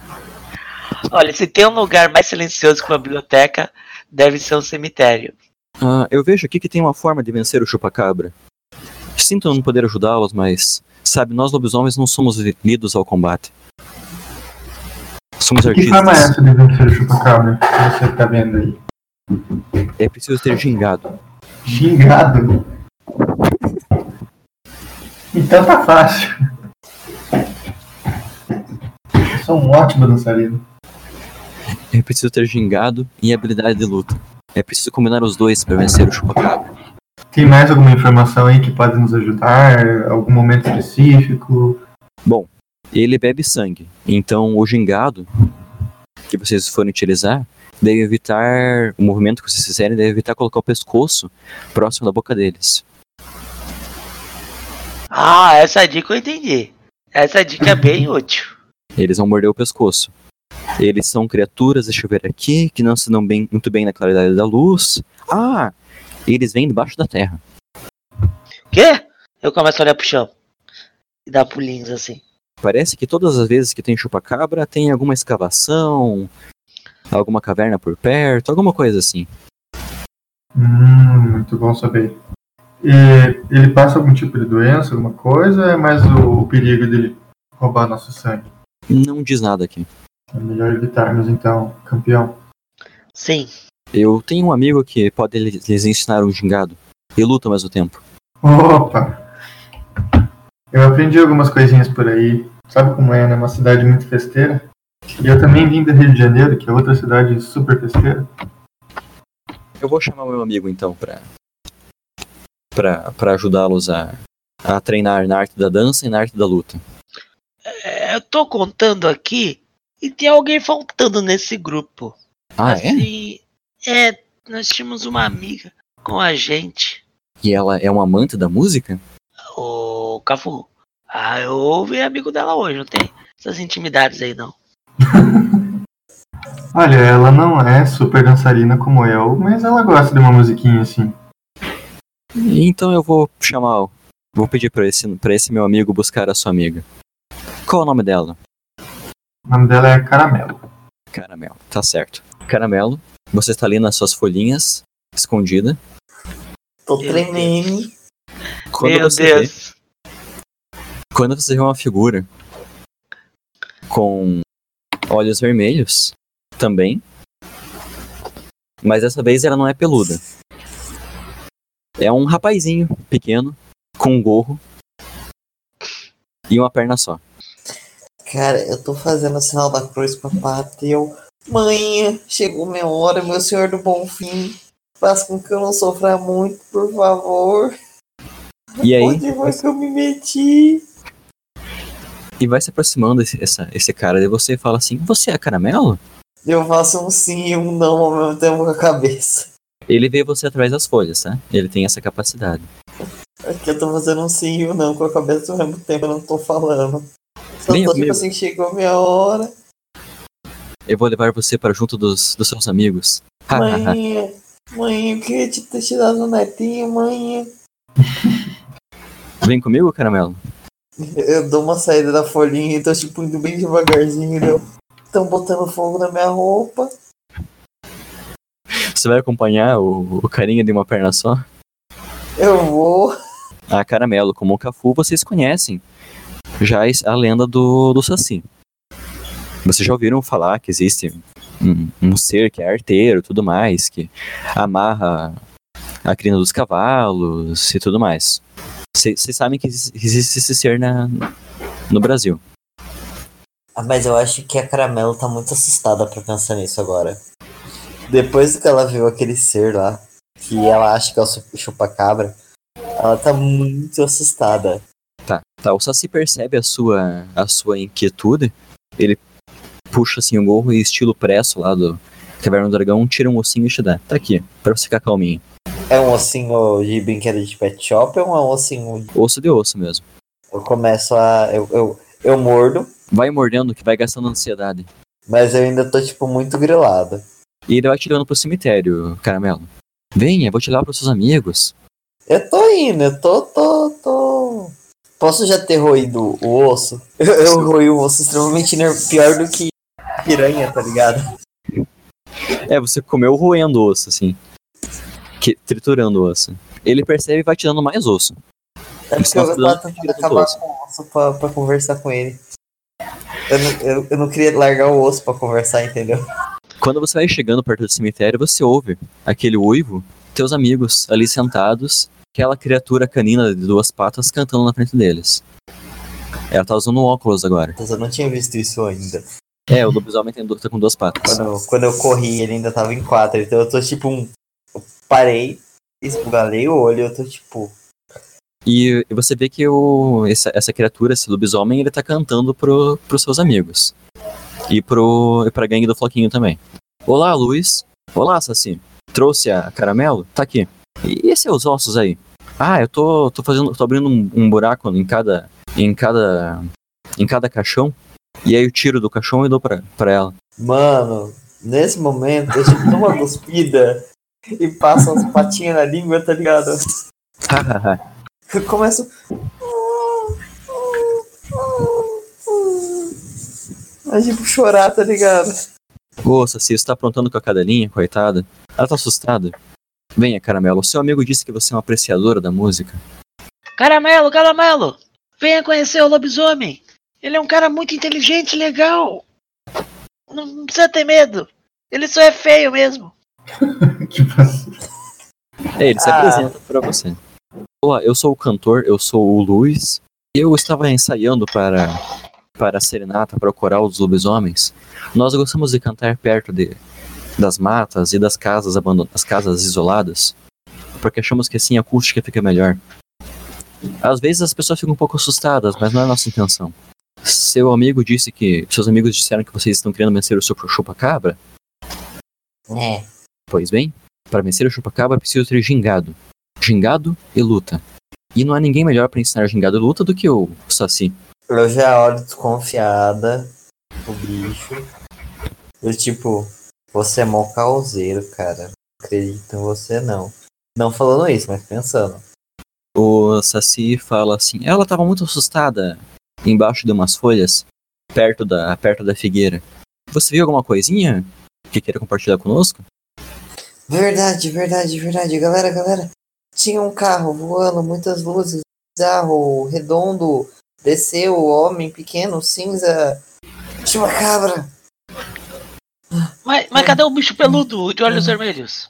Olha, se tem um lugar mais silencioso que uma biblioteca, deve ser um cemitério. Ah, eu vejo aqui que tem uma forma de vencer o chupacabra. Sinto não poder ajudá-los, mas sabe, nós lobisomens não somos lidos ao combate. Somos Que forma é artistas. essa de vencer o chupacabra que você tá vendo aí? É preciso ter gingado. Gingado? Então tá fácil. Eu sou um ótimo dançarino. É preciso ter gingado e habilidade de luta. É preciso combinar os dois para vencer o chupacabra. Tem mais alguma informação aí que pode nos ajudar? Algum momento específico? Ele bebe sangue, então o gingado que vocês forem utilizar deve evitar o movimento que vocês fizerem, deve evitar colocar o pescoço próximo da boca deles. Ah, essa dica eu entendi. Essa dica é bem útil. Eles vão morder o pescoço. Eles são criaturas, deixa eu ver aqui, que não se dão bem, muito bem na claridade da luz. Ah! Eles vêm debaixo da terra. Quê? Eu começo a olhar pro chão. E dar pulinhos assim. Parece que todas as vezes que tem chupacabra tem alguma escavação, alguma caverna por perto, alguma coisa assim. Hum, muito bom saber. E ele passa algum tipo de doença, alguma coisa? Ou é mais o, o perigo dele roubar nosso sangue? Não diz nada aqui. É melhor evitarmos então, campeão. Sim. Eu tenho um amigo que pode lhe- lhes ensinar um gingado. E luta ao mesmo tempo. Opa! Eu aprendi algumas coisinhas por aí. Sabe como é, né? Uma cidade muito festeira. E eu também vim do Rio de Janeiro, que é outra cidade super festeira. Eu vou chamar meu amigo então pra, pra, pra ajudá-los a, a treinar na arte da dança e na arte da luta. É, eu tô contando aqui e tem alguém faltando nesse grupo. Ah, é? assim, é? nós tínhamos uma amiga com a gente. E ela é uma amante da música? Ô, Cafu. Ah, eu ouvi amigo dela hoje, não tem essas intimidades aí não. Olha, ela não é super dançarina como eu, mas ela gosta de uma musiquinha assim. Então eu vou chamar. o- Vou pedir pra esse, pra esse meu amigo buscar a sua amiga. Qual é o nome dela? O nome dela é Caramelo. Caramelo. Tá certo. Caramelo, você está ali nas suas folhinhas, escondida. Tô tremendo. Quando Meu você vê, Deus. quando você vê uma figura com olhos vermelhos, também. Mas dessa vez ela não é peluda. É um rapazinho pequeno, com um gorro e uma perna só. Cara, eu tô fazendo o sinal da cruz pra pátria e eu. Mãe, chegou minha hora, meu senhor do bom fim. Faz com que eu não sofra muito, por favor. E aí, Onde foi que eu me meti? e vai se aproximando esse, essa, esse cara de você e fala assim: Você é caramelo? Eu faço um sim e um não ao mesmo tempo com a cabeça. Ele vê você através das folhas, tá? Ele tem essa capacidade. Aqui eu tô fazendo um sim e um não com a cabeça ao mesmo tempo, eu não tô falando. Tô comigo. tipo assim, chegou minha hora. Eu vou levar você para junto dos, dos seus amigos. Mãe, Mãe, eu queria te ter te dado um netinho, mãe. Vem comigo, caramelo? Eu dou uma saída da folhinha e tô tipo indo bem devagarzinho, né? Estão botando fogo na minha roupa. Você vai acompanhar o, o carinha de uma perna só? Eu vou. A caramelo, como o Cafu, vocês conhecem. Já es- a lenda do, do Saci. Vocês já ouviram falar que existe um, um ser que é arteiro tudo mais, que amarra a crina dos cavalos e tudo mais. Vocês sabem que existe esse ser na, no Brasil. Ah, mas eu acho que a Caramelo tá muito assustada pra pensar nisso agora. Depois que ela viu aquele ser lá, que ela acha que é o chupa-cabra, ela tá muito assustada. Tá. O Saci percebe a sua, a sua inquietude. Ele puxa assim o gorro e estilo presso lá do Caverna do Dragão, tira um ossinho e te dá. Tá aqui, pra você ficar calminho. É um ossinho de brinquedo de pet shop ou é um ossinho. Osso de osso mesmo. Eu começo a. Eu, eu, eu mordo, Vai mordendo que vai gastando ansiedade. mas eu ainda tô, tipo, muito grilado. E ele vai te levando pro cemitério, caramelo. Venha, vou te levar pros seus amigos. Eu tô indo, eu tô, tô, tô. Posso já ter roído o osso? Eu, eu roí um osso extremamente pior do que piranha, tá ligado? É, você comeu roendo o osso, assim. Que, triturando o osso. Ele percebe e vai te dando mais osso. É porque eu tá tava tentando acabar osso. com o osso pra, pra conversar com ele. Eu não, eu, eu não queria largar o osso pra conversar, entendeu? Quando você vai chegando perto do cemitério, você ouve aquele uivo, teus amigos ali sentados, aquela criatura canina de duas patas cantando na frente deles. Ela tá usando óculos agora. Eu não tinha visto isso ainda. É, o lobisomem tem tá com duas patas. Quando, quando eu corri, ele ainda tava em quatro. Então eu tô tipo um. Eu parei, esbugalei o olho, eu tô tipo. E, e você vê que o, essa, essa criatura, esse lobisomem, ele tá cantando pro, pros seus amigos. E, pro, e pra gangue do Floquinho também. Olá, Luiz. Olá, Saci. Trouxe a caramelo? Tá aqui. E, e seus ossos aí? Ah, eu tô, tô fazendo. tô abrindo um, um buraco em cada. em cada. em cada caixão. E aí eu tiro do caixão e dou pra, pra ela. Mano, nesse momento eu tipo, dou uma cuspida e passo umas patinhas na língua, tá ligado? Eu começo. A tipo chorar, tá ligado? Ô, Saci, você tá aprontando com a cadelinha, coitada? Ela tá assustada. Venha, caramelo. Seu amigo disse que você é uma apreciadora da música. Caramelo, caramelo! Venha conhecer o lobisomem! Ele é um cara muito inteligente e legal! Não, não precisa ter medo! Ele só é feio mesmo! que. É, ele se Ah. apresenta pra você. Olá, eu sou o cantor, eu sou o Luiz. Eu estava ensaiando para, para a serenata, para o coral dos lobisomens. Nós gostamos de cantar perto de, das matas e das casas abandonadas, das casas isoladas, porque achamos que assim a acústica fica melhor. Às vezes as pessoas ficam um pouco assustadas, mas não é a nossa intenção. Seu amigo disse que. Seus amigos disseram que vocês estão querendo vencer o seu chupa-cabra? É. Pois bem, para vencer o chupacabra preciso ter gingado. Gingado e luta. E não há ninguém melhor para ensinar gingado e luta do que o Saci. Eu já olho desconfiada o bicho. Eu tipo, você é mó causeiro, cara. Não acredito em você não. Não falando isso, mas pensando. O Saci fala assim: ela estava muito assustada embaixo de umas folhas, perto da, perto da figueira. Você viu alguma coisinha que queira compartilhar conosco? Verdade, verdade, verdade. Galera, galera. Tinha um carro voando, muitas luzes, bizarro, redondo. Desceu, homem pequeno, cinza. Chupacabra. Mas, mas cadê o bicho peludo de olhos vermelhos?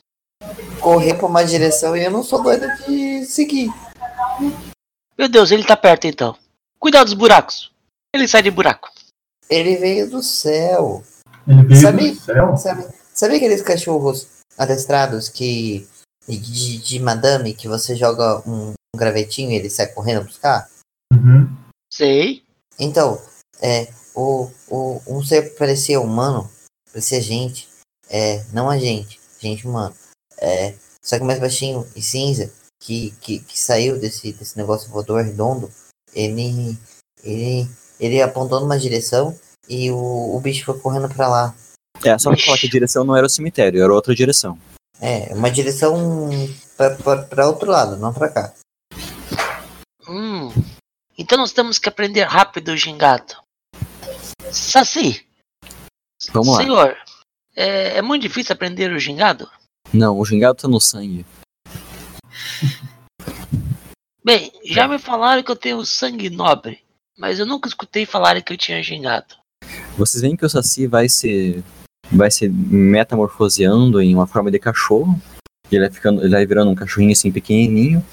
Correr pra uma direção e eu não sou doida de seguir. Meu Deus, ele tá perto então. Cuidado dos buracos. Ele sai de buraco. Ele veio do céu. Ele veio Sabe- do céu? Sabe, sabe aqueles cachorros adestrados que. De, de madame que você joga um, um gravetinho e ele sai correndo buscar? Uhum. Sei. Então, é. O, o, um ser parecia humano, parecia gente. É, não a gente, gente humano. É, só que mais baixinho e cinza, que, que, que saiu desse, desse negócio voador redondo. Ele. Ele. Ele apontou numa direção e o, o bicho foi correndo pra lá. É, só pra falar que a direção não era o cemitério, era outra direção. É, uma direção pra, pra, pra outro lado, não pra cá. Hum. Então nós temos que aprender rápido o gingado. Saci, Vamos lá. senhor, é, é muito difícil aprender o gingado? Não, o gingado tá no sangue. Bem, já me falaram que eu tenho sangue nobre, mas eu nunca escutei falarem que eu tinha gingado. Vocês veem que o Saci vai se. vai se metamorfoseando em uma forma de cachorro. Ele vai ficando. Ele vai virando um cachorrinho assim pequenininho.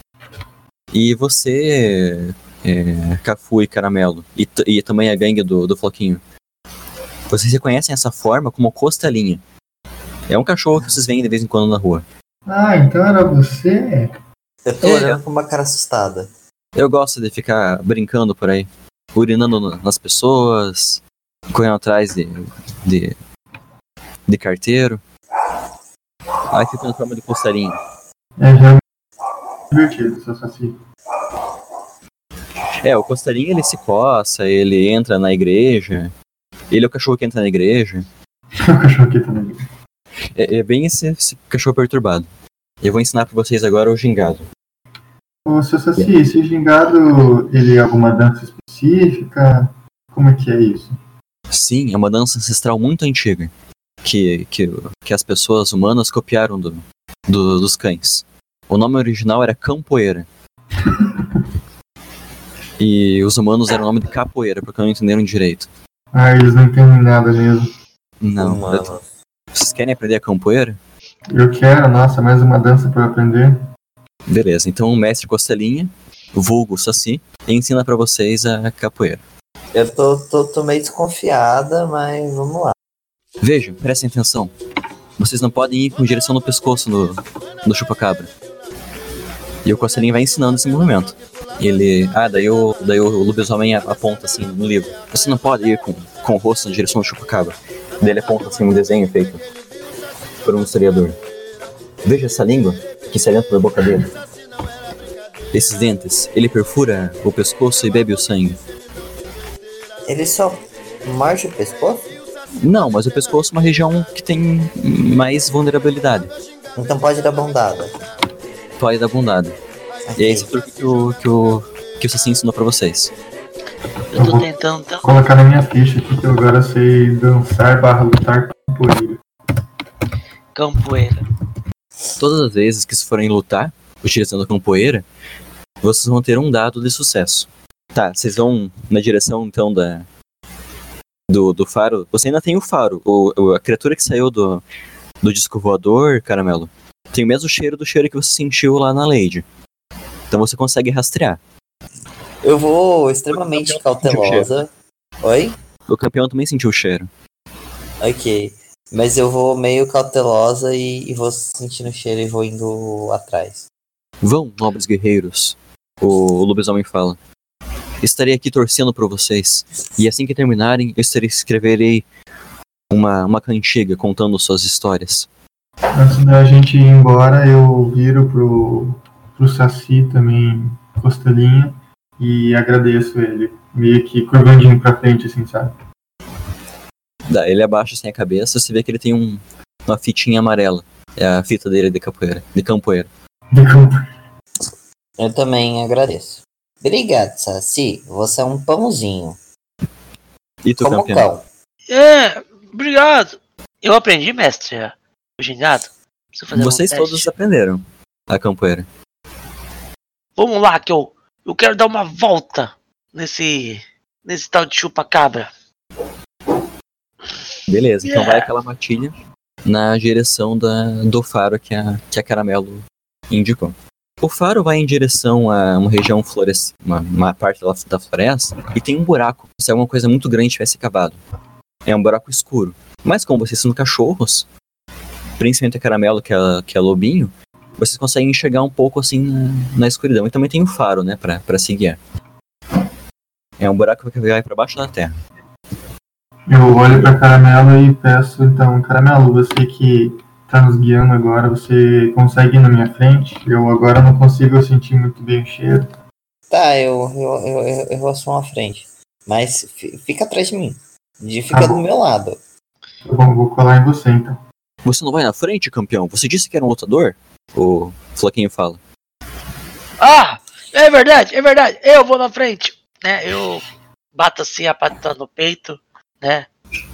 E você. É, Cafu e Caramelo. E, e também a gangue do, do Floquinho. Vocês reconhecem essa forma como costelinha. É um cachorro que vocês veem de vez em quando na rua. Ah, então era você? Eu tô É. olhando com uma cara assustada. Eu gosto de ficar brincando por aí. Urinando na- nas pessoas. Correndo atrás de. de. de carteiro. Aí fica na forma de costelinha. É já divertido, seu Saci. É, o costelinha ele se coça, ele entra na igreja. Ele é o cachorro que entra na igreja. O cachorro aqui também. É, é bem esse, esse cachorro perturbado. Eu vou ensinar pra vocês agora o gingado. Ô, seu Saci, esse gingado, ele é alguma dança específica? Como é que é isso? Sim, é uma dança ancestral muito antiga. Que, que, que as pessoas humanas copiaram do, do- dos cães. O nome original era Campoeira. E os humanos deram o nome de Capoeira, porque não entenderam direito. Ah, eles não entendem nada mesmo. Não. Humano. Vocês querem aprender a Campoeira? Eu quero, nossa, mais uma dança pra eu aprender. Beleza, então o mestre Costelinha, vulgo Saci, ensina pra vocês a capoeira. Eu tô, tô, tô meio desconfiada, mas vamos lá. Vejam, prestem atenção. Vocês não podem ir com direção no pescoço no, no chupacabra. E o Costelinha vai ensinando esse movimento. Ele. Ah, daí o, daí o lobisomem aponta assim no livro. Você não pode ir com, com o rosto na direção do chupacabra. Daí ele aponta assim um desenho feito por um historiador. Veja essa língua que sai dentro da boca dele. Esses dentes, ele perfura o pescoço e bebe o sangue. Ele só morde o pescoço? Não, mas o pescoço é uma região que tem mais vulnerabilidade. Então pode dar bondada. Pode dar bondade. E é esse truque que o, que o, que o Saci ensinou pra vocês. Eu tô tentando. então, Colocar na minha ficha aqui que eu agora sei dançar barra lutar capoeira. Campoeira. Todas as vezes que vocês forem lutar, utilizando a campoeira, vocês vão ter um dado de sucesso. Tá, vocês vão na direção então da. Do, do faro. Você ainda tem o faro. O- a criatura que saiu do, do disco voador, caramelo, tem o mesmo cheiro do cheiro que você sentiu lá na Lady. Então você consegue rastrear. Eu vou extremamente cautelosa. Oi? O campeão também sentiu o cheiro. Ok. Mas eu vou meio cautelosa e, e vou sentindo o cheiro e vou indo atrás. Vão, nobres guerreiros, o, o lobisomem fala. Estarei aqui torcendo por vocês. E assim que terminarem, eu estarei, escreverei uma, uma cantiga contando suas histórias. Antes da gente ir embora, eu viro pro, pro Saci também, costelinha, e agradeço ele. Meio que curvandinho pra frente, assim, sabe? Daí ele abaixa assim a cabeça, você vê que ele tem um, uma fitinha amarela. É a fita dele de capoeira. De campoeira. De campo. Eu também agradeço. Obrigado, Saci. Você é um pãozinho. E tu, Como um campeão? cão. É, obrigado. Eu aprendi, mestre, gingado. Vocês todos aprenderam a campoeira. Vamos lá, que eu, eu quero dar uma volta nesse, nesse tal de chupa-cabra. Beleza, então Yeah. vai aquela matilha na direção da, do faro que a, que a Caramelo indicou. O faro vai em direção a uma região floresta, uma, uma parte da, da floresta, e tem um buraco, se alguma coisa muito grande tivesse cavado. É um buraco escuro. Mas como vocês são cachorros, principalmente a Caramelo, que é, que é lobinho, vocês conseguem enxergar um pouco assim na, na escuridão. E também tem o faro, né, pra, pra se guiar. É um buraco que vai pra baixo da terra. Eu olho pra Caramelo e peço, então, Caramelo, você que tá nos guiando agora, você consegue ir na minha frente? Eu agora não consigo sentir muito bem o cheiro. Tá, eu, eu, eu, eu, eu vou só à frente. Mas fi- fica atrás de mim. De fica Ah, do meu lado. Tá bom, vou colar em você, então. Você não vai na frente, campeão? Você disse que era um lutador? O Floquinho fala. Ah, é verdade, é verdade. Eu vou na frente, né? Eu bato assim a pata no peito, né?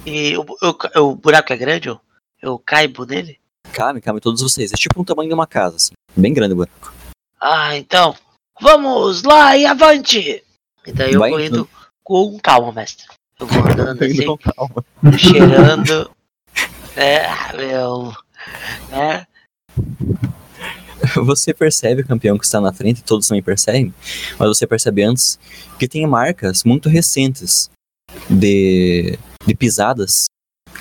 E o, o, o buraco é grande, eu, eu caibo nele. Cabe, cabe todos vocês. É tipo um tamanho de uma casa, assim. Bem grande o buraco. Ah, então, vamos lá e avante! E daí eu Vai vou indo. com calma, mestre. Eu vou andando assim, cheirando. É, meu. Né? Você percebe, campeão, que está na frente, todos também percebem, mas você percebe antes que tem marcas muito recentes de, de pisadas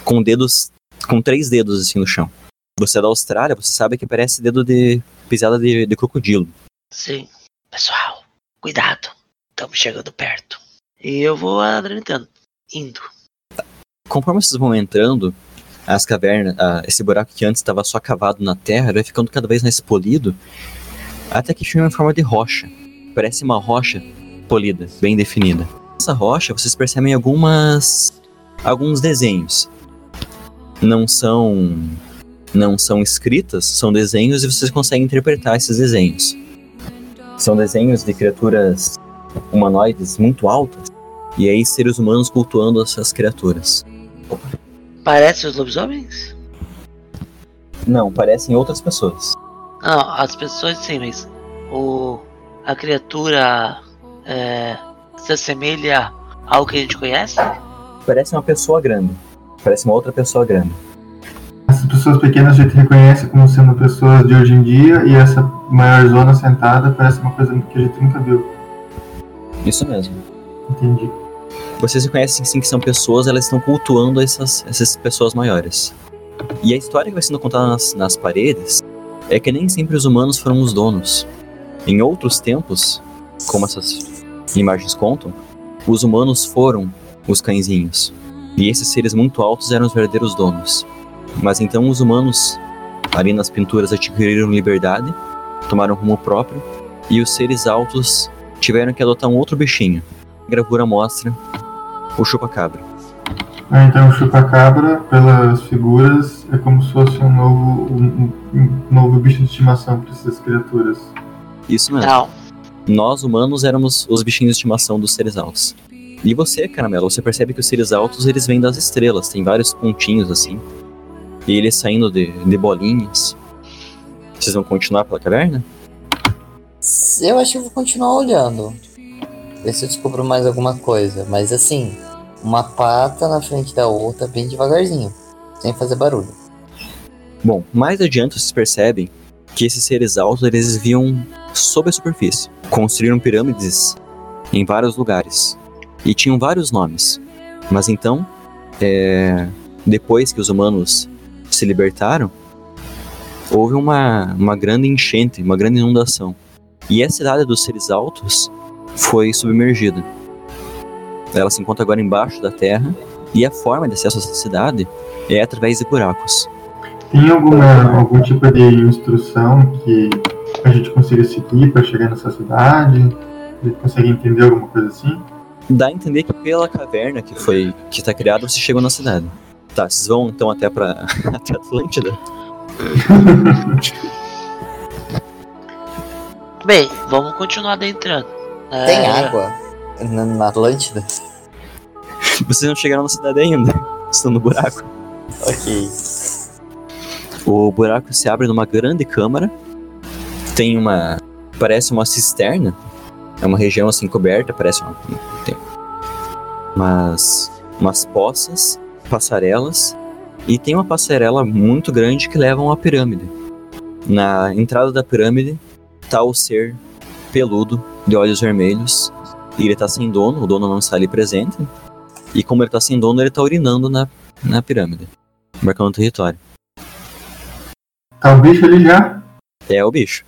com dedos, com três dedos assim no chão. Você é da Austrália, você sabe que parece dedo de pisada de, de crocodilo. Sim. Pessoal, cuidado. Estamos chegando perto. E eu vou adrenando. Indo. Conforme vocês vão entrando, as cavernas, esse buraco que antes estava só cavado na terra, vai ficando cada vez mais polido, até que chega em forma de rocha. Parece uma rocha polida, bem definida. Nessa rocha, vocês percebem algumas alguns desenhos. Não são não são escritas, são desenhos e vocês conseguem interpretar esses desenhos. São desenhos de criaturas humanoides muito altas e aí seres humanos cultuando essas criaturas. Parece os lobisomens? Não, parecem outras pessoas. Não, as pessoas sim, mas o a criatura é, se assemelha ao que a gente conhece? Parece uma pessoa grande. Parece uma outra pessoa grande. Essas pessoas pequenas a gente reconhece como sendo pessoas de hoje em dia e essa maior zona sentada parece uma coisa que a gente nunca viu. Isso mesmo. Entendi. Vocês reconhecem sim que são pessoas, elas estão cultuando essas, essas pessoas maiores. E a história que vai sendo contada nas, nas paredes é que nem sempre os humanos foram os donos. Em outros tempos, como essas imagens contam, os humanos foram os cãezinhos. E esses seres muito altos eram os verdadeiros donos. Mas então os humanos, ali nas pinturas, adquiriram liberdade, tomaram rumo próprio, e os seres altos tiveram que adotar um outro bichinho. A gravura mostra o chupa-cabra. Ah, então o chupacabra, pelas figuras, é como se fosse um novo, um, um novo bicho de estimação para essas criaturas. Isso mesmo. Não. Nós, humanos, éramos os bichinhos de estimação dos seres altos. E você, Caramelo, você percebe que os seres altos, eles vêm das estrelas. Tem vários pontinhos, assim. E eles saindo de, de bolinhas. Vocês vão continuar pela caverna? Eu acho que vou continuar olhando. Ver se eu descubro mais alguma coisa. Mas assim, uma pata na frente da outra, bem devagarzinho. Sem fazer barulho. Bom, mais adiante vocês percebem que esses seres altos, eles viviam sob a superfície. Construíram pirâmides em vários lugares. E tinham vários nomes. Mas então, é, depois que os humanos se libertaram, houve uma, uma grande enchente, uma grande inundação. E a cidade dos seres altos foi submergida. Ela se encontra agora embaixo da terra e a forma de acesso a essa cidade é através de buracos. Tem alguma, algum tipo de instrução que a gente consiga seguir para chegar nessa cidade? A gente consegue entender alguma coisa assim? Dá a entender que pela caverna que foi que está criada você chegou na cidade. Tá, vocês vão então até para até Atlântida. Bem, vamos continuar adentrando. É, Tem água na, na Atlântida? Vocês não chegaram na cidade ainda. Estão no buraco. Ok. O buraco se abre numa grande câmara. Tem uma. Parece uma cisterna. É uma região assim coberta, parece uma. Tem umas. umas poças, passarelas. E tem uma passarela muito grande que leva a uma pirâmide. Na entrada da pirâmide tá o ser peludo, de olhos vermelhos. E ele tá sem dono, o dono não está ali presente. E como ele tá sem dono, ele tá urinando na, na pirâmide. Marcando o território. Tá o bicho ali já? É o bicho.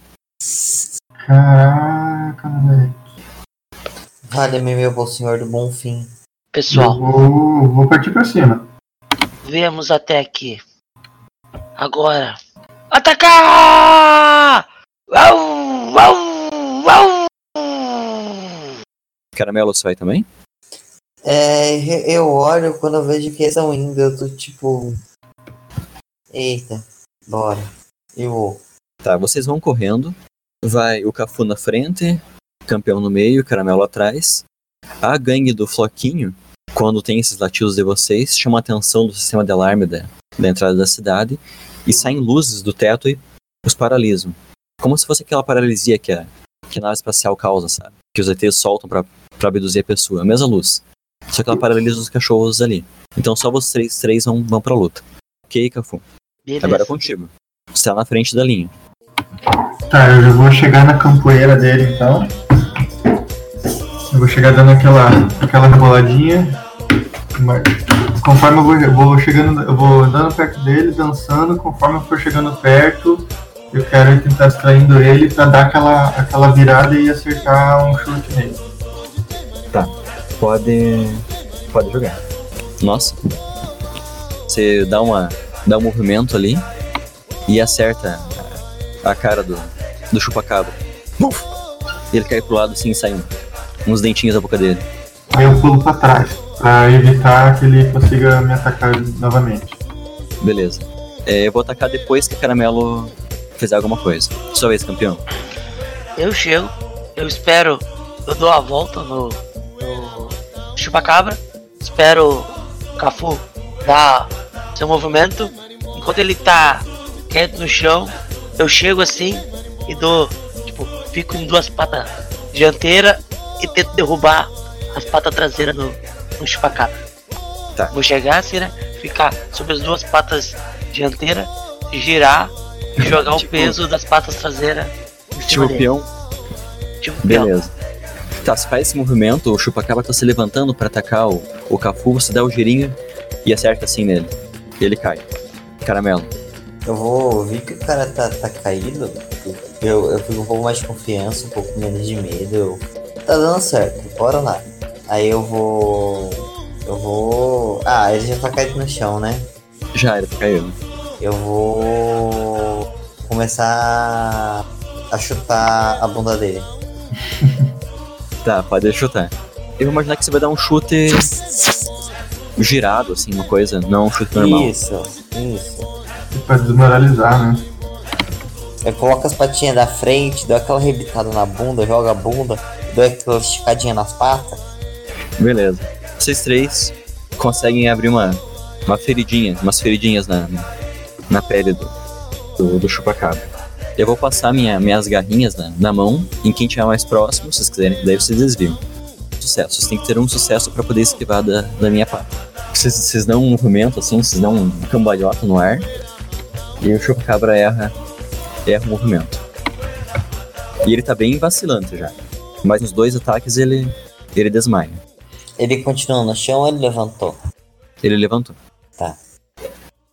Caraca, moleque. Vale-me meu bom senhor do bom fim. Pessoal, vou, vou partir pra cima. viemos até aqui. Agora. Atacar! Uau, uau, uau! Caramelo, você vai também? É, eu olho quando eu vejo que eles estão indo, eu tô tipo. Eita, bora. Eu vou. Tá, vocês vão correndo. Vai o Cafu na frente, campeão no meio, caramelo atrás. A gangue do Floquinho, quando tem esses latidos de vocês, chama a atenção do sistema de alarme da, da entrada da cidade e saem luzes do teto e os paralisam. Como se fosse aquela paralisia que a, que a nave espacial causa, sabe? Que os ETs soltam pra, pra abduzir a pessoa. A mesma luz. Só que ela paralisa os cachorros ali. Então só vocês três vão, vão pra luta. Ok, Cafu? Beleza. Agora é contigo. Você tá na frente da linha. Tá, eu já vou chegar na campoeira dele então. Eu vou chegar dando aquela, aquela reboladinha. Mas, Conforme eu vou, eu vou chegando, eu vou andando perto dele, dançando, conforme eu for chegando perto, eu quero tentar distraindo ele pra dar aquela, aquela virada e acertar um chute nele. Pode. Pode jogar. Nossa. Você dá uma. dá um movimento ali e acerta a, cara do, do chupacabra. Buf! E ele cai pro lado assim e sai uns dentinhos da boca dele. Aí eu pulo pra trás, pra evitar que ele consiga me atacar novamente. Beleza. É, eu vou atacar depois que a caramelo fizer alguma coisa. Sua vez, campeão. Eu chego, eu espero, eu dou a volta no chupacabra, espero o Cafu dar seu movimento. Enquanto ele tá quieto no chão, eu chego assim e dou, tipo, fico em duas patas dianteiras e tento derrubar as patas traseiras no, no chupacabra. Tá. Vou chegar assim, né? Ficar sobre as duas patas dianteiras, girar e jogar o Tipo- peso das patas traseiras Tipo dele. peão. Tipo peão. Tá, você faz esse movimento, o chupacabra tá se levantando pra atacar o, o Cafu, você dá o girinho e acerta assim nele. E ele cai. Caramelo. Eu vou ouvir que o cara tá, tá caído. Eu, eu fico um pouco mais de confiança, um pouco menos de medo. Eu, tá dando certo, bora lá. Aí eu vou. Eu vou. Ah, ele já tá caído no chão, né? Já era, caiu. Eu vou começar a chutar a bunda dele. Tá, pode chutar. Eu vou imaginar que você vai dar um chute girado, assim, uma coisa, não um chute normal. Isso, isso. Pra desmoralizar, né? Eu coloco as patinhas da frente, dou aquela rebitada na bunda, jogo a bunda, dou aquela esticadinha nas patas. Beleza. Vocês três conseguem abrir uma, uma feridinha, umas feridinhas na, na pele do, do, do chupacabra. Eu vou passar minha, minhas garrinhas na, na mão em quem estiver mais próximo, se vocês quiserem, daí vocês desviam. Sucesso. Vocês têm que ter um sucesso pra poder esquivar da, da minha pata. Vocês, vocês dão um movimento assim, vocês dão um cambalhota no ar e o chupacabra erra, erra o movimento. E ele tá bem vacilante já. Mas nos dois ataques ele, ele desmaia. Ele continua no chão ou ele levantou? Ele levantou. Tá.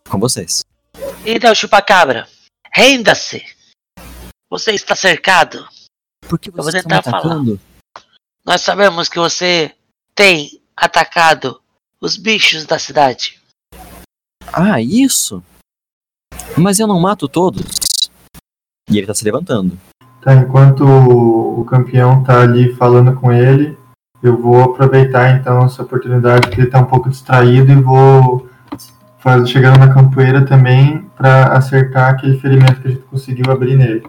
Com vocês. Então, chupacabra, renda-se! Você está cercado. Por que tentar me atacando? Nós sabemos que você tem atacado os bichos da cidade. Ah, isso? Mas eu não mato todos. E ele tá se levantando. Tá, enquanto o campeão tá ali falando com ele, eu vou aproveitar então essa oportunidade que ele tá um pouco distraído e vou faz, chegando na campoeira também pra acertar aquele ferimento que a gente conseguiu abrir nele.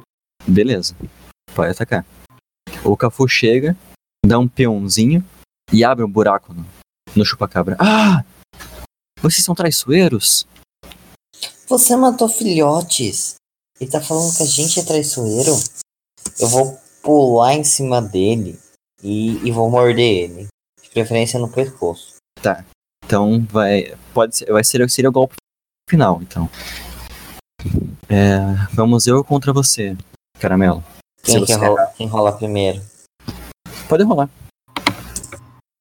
Beleza. Pode atacar. O Cafu chega, dá um peãozinho e abre um buraco no, no chupacabra. Ah! Vocês são traiçoeiros? Você matou filhotes. Ele tá falando que a gente é traiçoeiro. Eu vou pular em cima dele e, e vou morder ele. De preferência no pescoço. Então vai. Pode ser. Vai ser, seria o golpe final, então. É, vamos eu contra você, caramelo. Quem, que rola, quem rola primeiro? Pode rolar.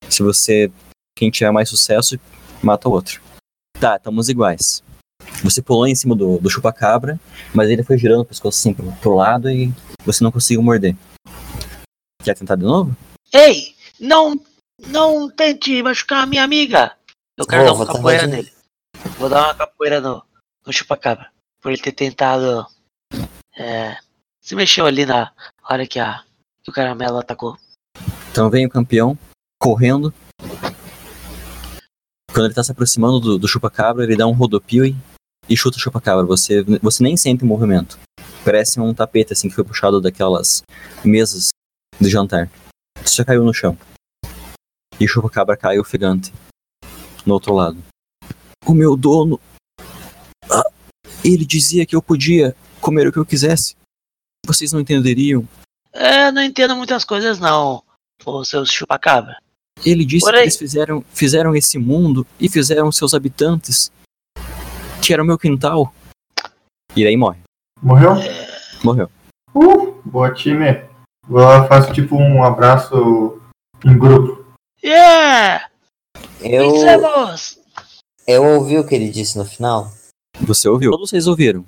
Se você. Quem tiver mais sucesso, mata o outro. Tá, estamos iguais. Você pulou em cima do, do chupacabra, mas ele foi girando o pescoço assim pro, pro lado e você não conseguiu morder. Quer tentar de novo? Ei, não, não tente machucar a minha amiga. Eu quero dar uma capoeira nele. Vou dar uma capoeira no, no chupacabra. Por ele ter tentado. É, se mexeu ali na hora que, a, que o caramelo atacou. Então vem o campeão, correndo. Quando ele tá se aproximando do, do chupacabra, ele dá um rodopio e, e chuta o chupacabra. Você, você nem sente o movimento. Parece um tapete assim que foi puxado daquelas mesas de jantar. Você já caiu no chão. E o chupacabra cai ofegante no outro lado. O meu dono. Ah, ele dizia que eu podia comer o que eu quisesse. Vocês não entenderiam. É, não entendo muitas coisas não, ô seus chupacabra. Ele disse que eles fizeram, fizeram esse mundo e fizeram seus habitantes, que era o meu quintal. E daí morre. Morreu? Morreu. Uh, boa time. Vou lá, faço tipo um abraço em grupo. Yeah! Eu, eu ouvi o que ele disse no final. Você ouviu? Todos vocês ouviram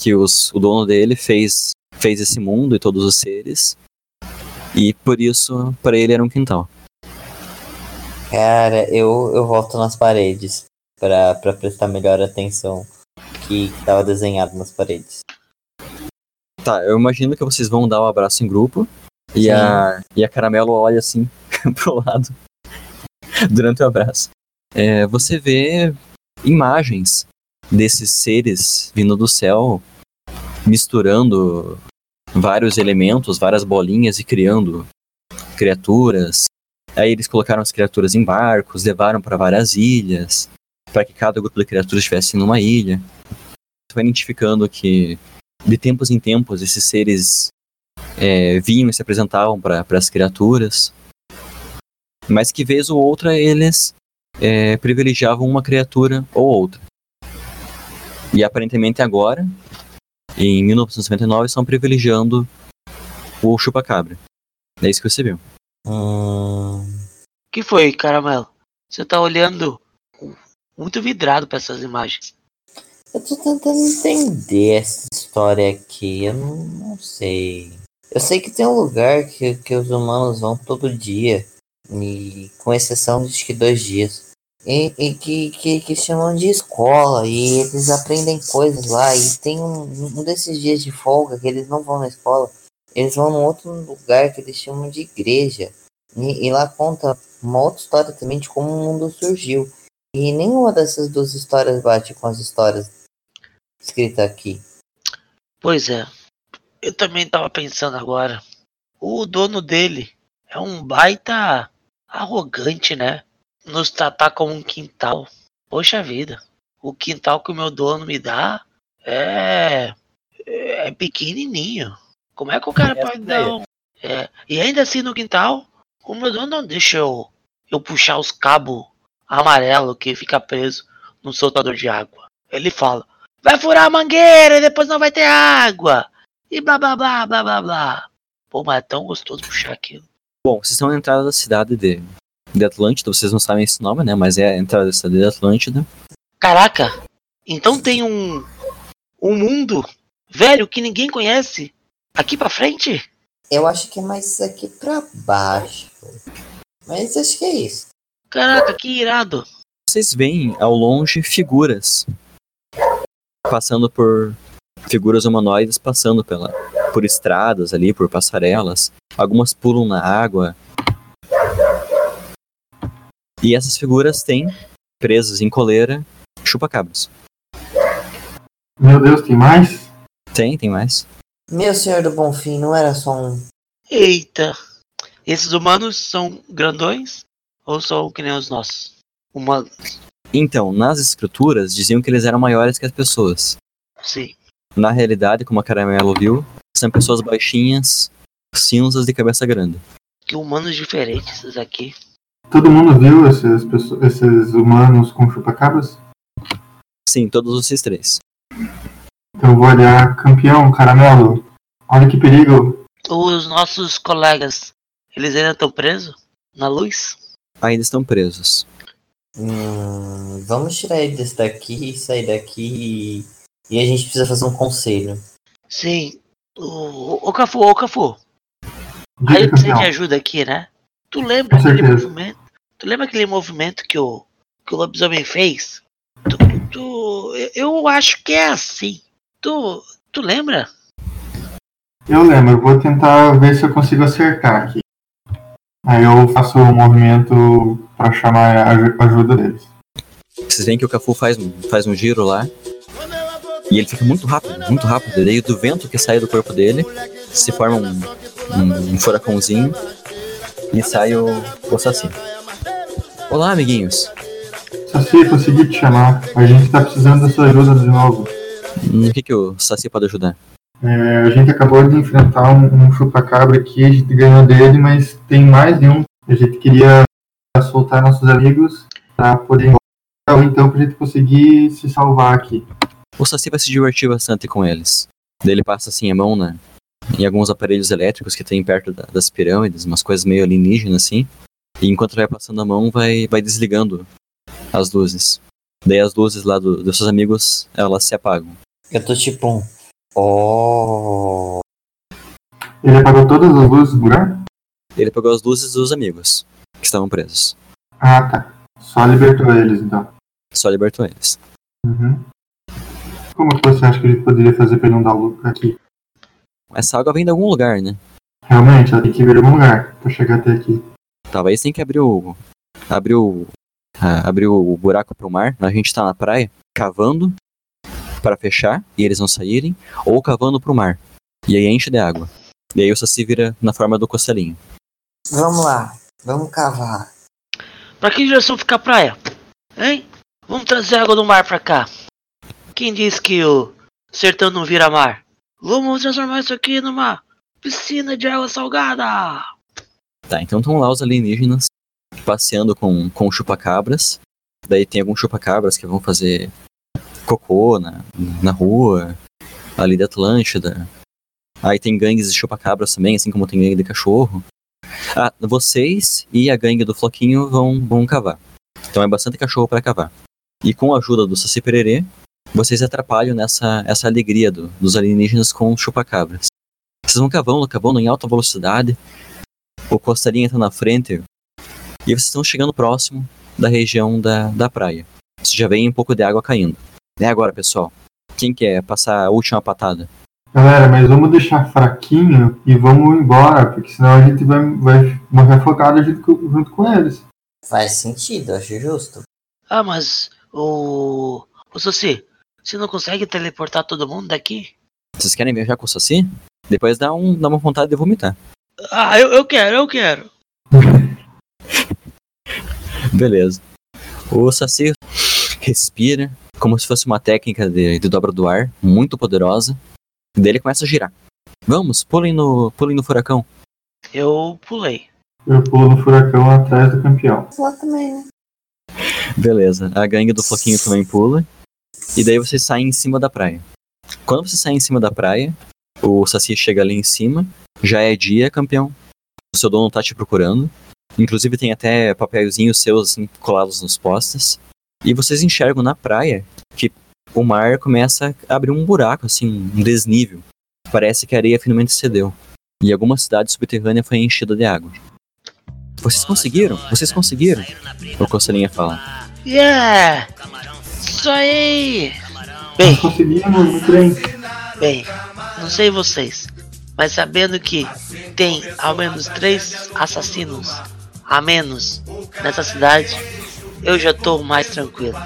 que os, o dono dele fez, fez esse mundo e todos os seres. E por isso, para ele era um quintal. Cara, eu, eu volto nas paredes pra prestar melhor atenção que, que tava desenhado nas paredes. Tá, eu imagino que vocês vão dar um abraço em grupo. E Sim. a, e a Caramelo olha assim pro lado durante o abraço. É, você vê imagens desses seres vindo do céu, misturando vários elementos, várias bolinhas e criando criaturas. Aí eles colocaram as criaturas em barcos, levaram para várias ilhas, para que cada grupo de criaturas estivesse numa ilha. Você vai identificando que de tempos em tempos esses seres é, vinham e se apresentavam para as criaturas, mas que vez ou outra eles é, privilegiavam uma criatura ou outra. E aparentemente agora, em 1999, estão privilegiando o chupacabra. É isso que você viu. Hum, que foi, caramelo? Você tá olhando muito vidrado pra essas imagens. eu tô tentando entender essa história aqui. Eu não, não sei. Eu sei que tem um lugar que, que os humanos vão todo dia. E com exceção de que dois dias. E, e que, que, que chamam de escola. E eles aprendem coisas lá. E tem um, um desses dias de folga que eles não vão na escola. Eles vão num outro lugar que eles chamam de igreja. E, e lá conta uma outra história também de como o mundo surgiu. E nenhuma dessas duas histórias bate com as histórias escritas aqui. Pois é. Eu também tava pensando agora. O dono dele é um baita arrogante, né? Nos tratar como um quintal. Poxa vida. O quintal que o meu dono me dá é. é pequenininho. Como é que o cara É pode dar um. É, e ainda assim no quintal, o meu dono não deixa eu, eu puxar os cabos amarelo que fica preso no soltador de água. Ele fala: vai furar a mangueira e depois não vai ter água. E blá blá blá blá blá blá. Pô, mas é tão gostoso puxar aquilo. Bom, vocês estão na entrada da cidade de, de Atlântida, vocês não sabem esse nome, né? Mas é a entrada da cidade de Atlântida. Caraca, então tem um. um mundo velho que ninguém conhece aqui pra frente? Eu acho que é mais aqui pra baixo. Mas acho que é isso. Caraca, que irado. Vocês veem ao longe figuras passando por figuras humanoides passando pela por estradas ali, por passarelas. Algumas pulam na água. E essas figuras têm presas em coleira chupacabras. Meu Deus, tem mais? Tem, tem mais. Meu senhor do Bonfim, não era só um. Eita. Esses humanos são grandões? Ou são que nem os nossos? Humanos. Então, nas escrituras diziam que eles eram maiores que as pessoas. Sim. Na realidade, como a Caramelo viu, são pessoas baixinhas, cinzas de cabeça grande. Que humanos diferentes esses aqui. Todo mundo viu esses, pesso- esses humanos com chupacabras? Sim, todos vocês três. Então vou olhar, campeão, caramelo. Olha que perigo. Os nossos colegas, eles ainda estão presos? Na luz? Ainda estão presos. Hum, vamos tirar ele desse daqui, sair daqui e, e a gente precisa fazer um conselho. Sim. O, o Cafu, ô Cafu. Aí Diga, eu preciso de ajuda aqui, né? Tu lembra aquele movimento? Tu lembra aquele movimento que o, que o lobisomem fez? Tu, tu- eu- eu acho que é assim. Tu, tu lembra? Eu lembro, eu vou tentar ver se eu consigo acertar aqui. Aí eu faço o movimento pra chamar a aju- ajuda deles. Vocês veem que o Cafu faz, um- faz um giro lá. E ele fica muito rápido, muito rápido. E daí do vento que sai do corpo dele se forma um, um, um furacãozinho e sai o, o Saci. Olá, amiguinhos. Saci, consegui te chamar. A gente tá precisando da sua ajuda de novo. No que, que o Saci pode ajudar? É, a gente acabou de enfrentar um, um chupa-cabra aqui, a gente ganhou dele, mas tem mais de um. A gente queria soltar nossos amigos pra poder ou então pra gente conseguir se salvar aqui. O Saci vai se divertir bastante com eles. Daí ele passa assim a mão na, em alguns aparelhos elétricos que tem perto da- das pirâmides, umas coisas meio alienígenas assim. E enquanto vai passando a mão, vai, vai desligando as luzes. Daí as luzes lá do- dos seus amigos, elas se apagam. Eu tô tipo um. Oh. Ele apagou todas as luzes do lugar? Ele pegou as luzes dos amigos que estavam presos. Ah, tá. Só libertou eles, então. Só libertou eles. Uhum. Como que você acha que a gente poderia fazer pra inundar o lugar aqui? Essa água vem de algum lugar, né? Realmente, ela tem que vir de algum lugar pra chegar até aqui. Talvez tem que abrir o. Abrir o. ah, abrir o buraco pro mar. A gente tá na praia, cavando para fechar e eles não saírem, ou cavando pro mar. E aí enche de água. E aí o Saci vira na forma do costelinho. Vamos lá. Vamos cavar. Pra que direção fica a praia? Hein? Vamos trazer água do mar pra cá. Quem disse que o sertão não vira mar? Vamos transformar isso aqui numa piscina de água salgada. Tá, então estão lá os alienígenas passeando com, com chupacabras. Daí tem alguns chupacabras que vão fazer cocô na, na rua, ali da Atlântida. Aí tem gangues de chupacabras também, assim como tem gangue de cachorro. Ah, vocês e a gangue do Floquinho vão, vão cavar. Então é bastante cachorro para cavar. E com a ajuda do Saci Pererê, vocês atrapalham nessa essa alegria do- dos alienígenas com chupacabras. Vocês vão cavando, cavando em alta velocidade. O costelinho tá na frente. E vocês estão chegando próximo da região da, da praia. Você já vem um pouco de água caindo. É agora, pessoal. Quem quer passar a última patada? Galera, mas vamos deixar fraquinho e vamos embora, porque senão a gente vai, vai morrer afogado junto com, junto com eles. Faz sentido, acho justo. Ah, mas o. O Saci, você não consegue teleportar todo mundo daqui? Vocês querem viajar com o Saci? Depois dá, um, dá uma vontade de vomitar. Ah, eu, eu quero, eu quero. Beleza. O Saci respira como se fosse uma técnica de, de dobra do ar, muito poderosa. Daí ele começa a girar. Vamos, pulem no, pulem no furacão. Eu pulei. Eu pulo no furacão atrás do campeão. Lá também, né? Beleza. A gangue do Floquinho também pula. E daí vocês saem em cima da praia. Quando você sai em cima da praia, o Saci chega ali em cima. Já é dia, campeão. O seu dono tá te procurando. Inclusive tem até papelzinhos seus assim, colados nos postes. E vocês enxergam na praia que o mar começa a abrir um buraco, assim, um desnível. Parece que a areia finalmente cedeu. E alguma cidade subterrânea foi enchida de água. Vocês conseguiram? Vocês conseguiram? O Costelinha fala. Yeah! Isso aí! Bem, conseguimos, bem. bem, não sei vocês, mas sabendo que tem ao menos três assassinos a menos nessa cidade, eu já tô mais tranquilo.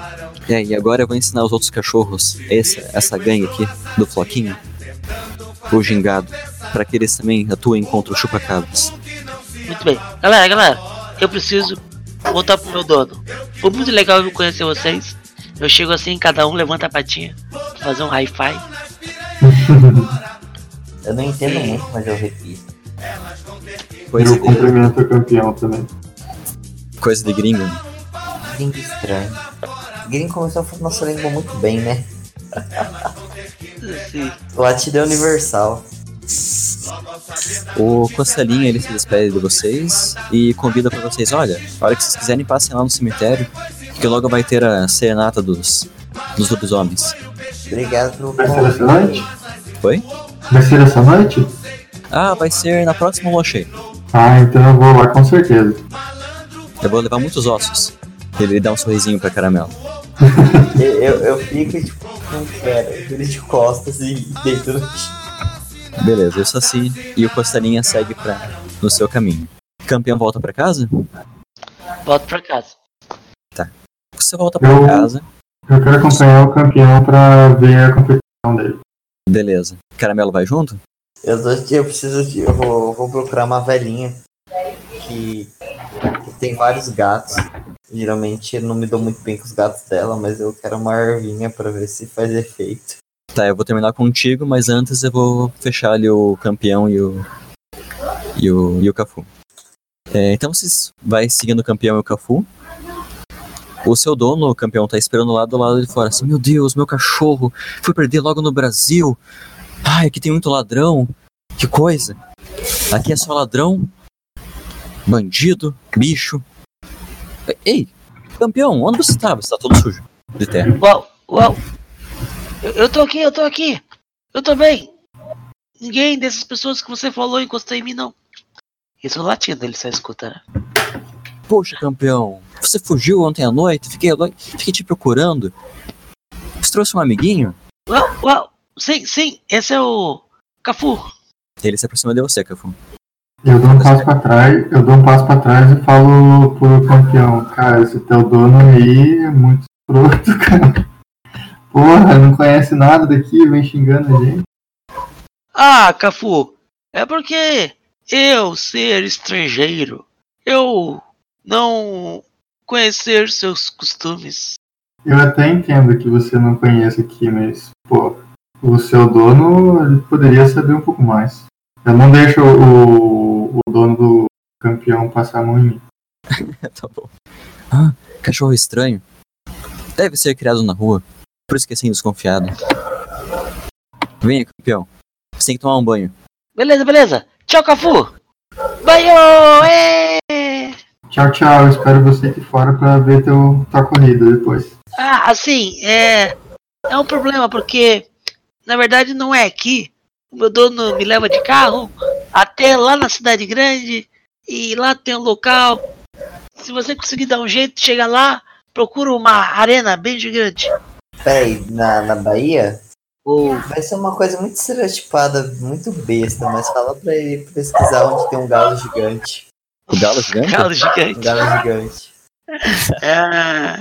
É, e agora eu vou ensinar os outros cachorros, essa, essa gangue aqui, do Floquinho, o gingado, para que eles também atuem contra os chupacabras. Muito bem. Galera, galera, eu preciso voltar pro meu dono. Foi muito legal eu conhecer vocês. Eu chego assim, cada um levanta a patinha, fazer um hi-fi. Eu não entendo muito, mas eu repito. Coisa Eu de, cumprimento o campeão também. coisa de gringo. Gringo estranho. Gringo começou a falar nossa língua muito bem, né? Assim, Latida é universal. O Costelinha, ele se despede de vocês e convida para vocês, olha, a hora que vocês quiserem, passem lá no cemitério, que logo vai ter a serenata dos, dos lobisomens. Obrigado pelo Vai ser essa noite? Foi? Vai ser essa noite? Ah, vai ser na próxima lua cheia. Ah, então eu vou lá com certeza. Eu vou levar muitos ossos. Ele dá um sorrisinho pra caramelo. Eu, eu, eu fico tipo, não quero. Eu viro de costas e deito no chão. Beleza, eu sou assim e o Costelinha segue pra, no seu caminho. Campeão volta pra casa? volto pra casa. Você volta pra Eu- casa. Eu quero acompanhar o campeão pra ver a competição dele. Beleza. Caramelo vai junto? Eu, tô, eu preciso de. Eu vou, vou procurar uma velhinha que, que tem vários gatos. Geralmente eu não me dou muito bem com os gatos dela, mas eu quero uma ervinha pra ver se faz efeito. Tá, eu vou terminar contigo, mas antes eu vou fechar ali o campeão e o. e o, e o Cafu. É, então vocês vai seguindo o campeão e o Cafu. O seu dono, o campeão, tá esperando lá do lado de fora. Assim, meu Deus, meu cachorro foi perder logo no Brasil. Ai, aqui tem muito ladrão. Que coisa. Aqui é só ladrão, bandido, bicho. Ei, campeão, onde você tá? Você tá todo sujo de terra. Uau, uau. Eu, eu tô aqui, eu tô aqui. Eu tô bem. Ninguém dessas pessoas que você falou encostou em mim, não. Isso latindo, ele só escuta, né? Poxa, campeão, você fugiu ontem à noite? Fiquei, fiquei te procurando. Você trouxe um amiguinho? Uau, uau. Sim, sim, esse é o Cafu. Ele se aproxima de você, Cafu. Eu dou um passo pra trás, eu dou um passo pra trás e falo pro campeão, cara, esse teu dono aí é muito escroto, cara. Porra, não conhece nada daqui, vem xingando a gente. Ah, Cafu, é porque eu ser estrangeiro, eu não conhecer seus costumes. Eu até entendo que você não conhece aqui, mas, pô, o seu dono ele poderia saber um pouco mais. Eu não deixo o, o dono do campeão passar a mão em mim. tá bom. Ah, cachorro estranho. Deve ser criado na rua. Por isso que é assim desconfiado. Venha, campeão. Você tem que tomar um banho. Beleza, beleza. Tchau, Cafu. Banho! ê! Tchau, tchau. Espero você aqui fora pra ver teu, tua corrida depois. Ah, assim, é. É um problema porque, na verdade, não é aqui. O meu dono me leva de carro até lá na cidade grande e lá tem um local. Se você conseguir dar um jeito, chega lá, procura uma arena bem gigante. Peraí, na, na Bahia? Ou Vai ser uma coisa muito estereotipada, muito besta, mas fala pra ele pesquisar onde tem um galo gigante. O galo gigante? galo Um gigante. galo gigante. É,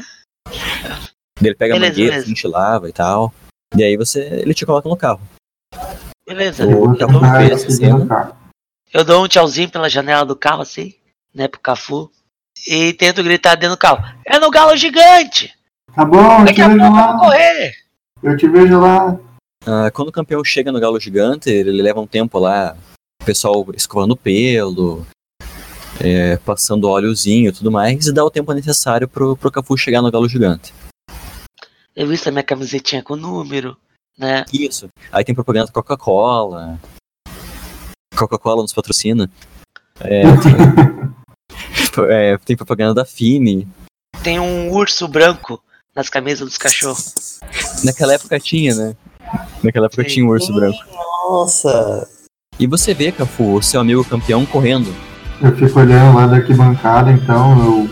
Ele pega a Beleza, mangueira, beleza. a gente lava e tal. E aí você, ele te coloca no carro. beleza. O Eu no cena. carro. Eu dou um tchauzinho pela janela do carro, assim, né, pro Cafu. E tento gritar dentro do carro. É no galo gigante! Tá bom, eu Daqui te a vejo pouco eu vou lá. correr! Eu te vejo lá. Ah, quando o campeão chega no galo gigante, ele leva um tempo lá, o pessoal escovando pelo, é, passando óleozinho e tudo mais, e dá o tempo necessário pro, pro Cafu chegar no galo gigante. Eu vi a minha camisetinha com número, né? Isso. Aí tem propaganda da Coca-Cola. Coca-Cola nos patrocina. É, tem, é, tem propaganda da Fini. Tem um urso branco nas camisas dos cachorros. Naquela época tinha, né? Naquela época Sim. tinha um urso branco. Nossa! E você vê, Cafu, o seu amigo campeão correndo. Eu fico olhando lá da arquibancada, então eu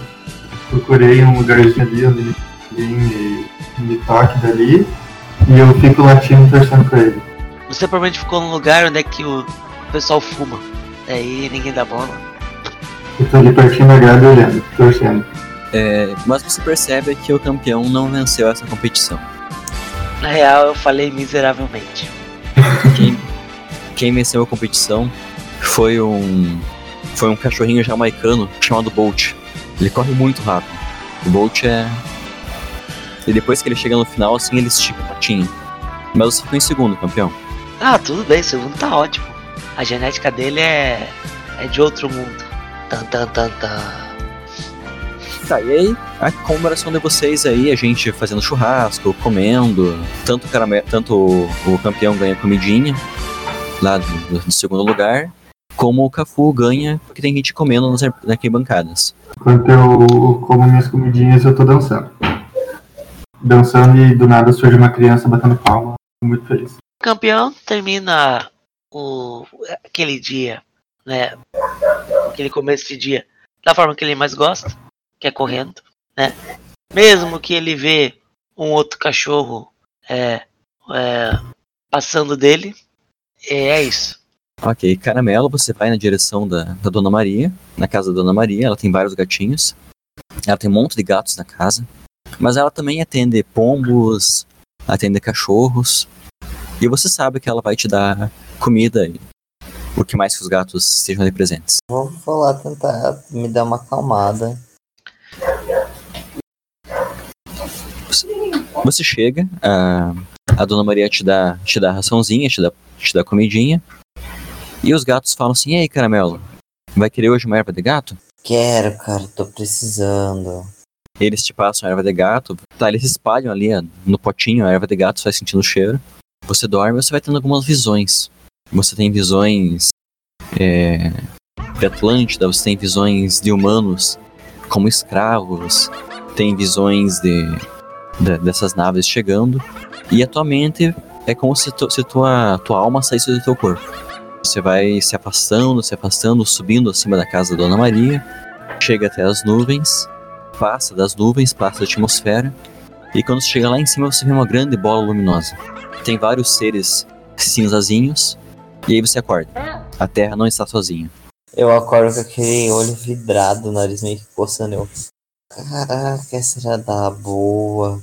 procurei um lugarzinho ali onde ninguém me, me toque dali. E eu fico latindo torcendo pra ele. Você provavelmente ficou num lugar onde é que o pessoal fuma. Daí ninguém dá bola. Eu tô ali pertinho da grade olhando, torcendo. É, mas você percebe que o campeão não venceu essa competição. Na real, eu falei miseravelmente. Quem, quem venceu a competição foi um foi um cachorrinho jamaicano chamado Bolt. Ele corre muito rápido. O Bolt é e depois que ele chega no final, assim ele estica a patinha. Mas você ficou em segundo, campeão. Ah, tudo bem, segundo tá ótimo. A genética dele é. é de outro mundo. Tan tan tan tan. Tá, e aí, a comemoração de vocês aí, a gente fazendo churrasco, comendo, tanto, o tanto o, o campeão ganha comidinha lá do, do segundo lugar, como o Cafu ganha, porque tem gente comendo nas, ar- nas arquibancadas. Enquanto eu como minhas comidinhas, eu tô dançando. Dançando e do nada surge uma criança batendo palma. Muito feliz. O campeão termina o. aquele dia, né? Aquele começo de dia da forma que ele mais gosta, que é correndo, né? Mesmo que ele vê um outro cachorro é, é, passando dele, é, é isso. Ok, Caramelo, você vai na direção da, da Dona Maria, na casa da Dona Maria, ela tem vários gatinhos. Ela tem um monte de gatos na casa. Mas ela também atende pombos, atende cachorros. E você sabe que ela vai te dar comida e o que mais que os gatos estejam ali presentes. Vou, vou lá tentar me dar uma acalmada. Você chega, a, a dona Maria te dá, te dá raçãozinha, te dá, te dá comidinha. E os gatos falam assim: E aí, caramelo, vai querer hoje uma erva de gato? Quero, cara, tô precisando. Eles te passam a erva de gato, tá? Eles espalham ali no potinho a erva de gato, você vai sentindo o cheiro. Você dorme você vai tendo algumas visões. Você tem visões é, de Atlântida, você tem visões de humanos como escravos, tem visões de, de- dessas naves chegando. E a tua mente é como se, tu- se tua, tua alma saísse do teu corpo. Você vai se afastando, se afastando, subindo acima da casa da Dona Maria, chega até as nuvens, passa das nuvens, passa da atmosfera, e quando você chega lá em cima você vê uma grande bola luminosa. Tem vários seres cinzazinhos, e aí você acorda. A Terra não está sozinha. Eu acordo com aquele olho vidrado, o nariz meio que coçando. Eu, caraca, essa era da boa.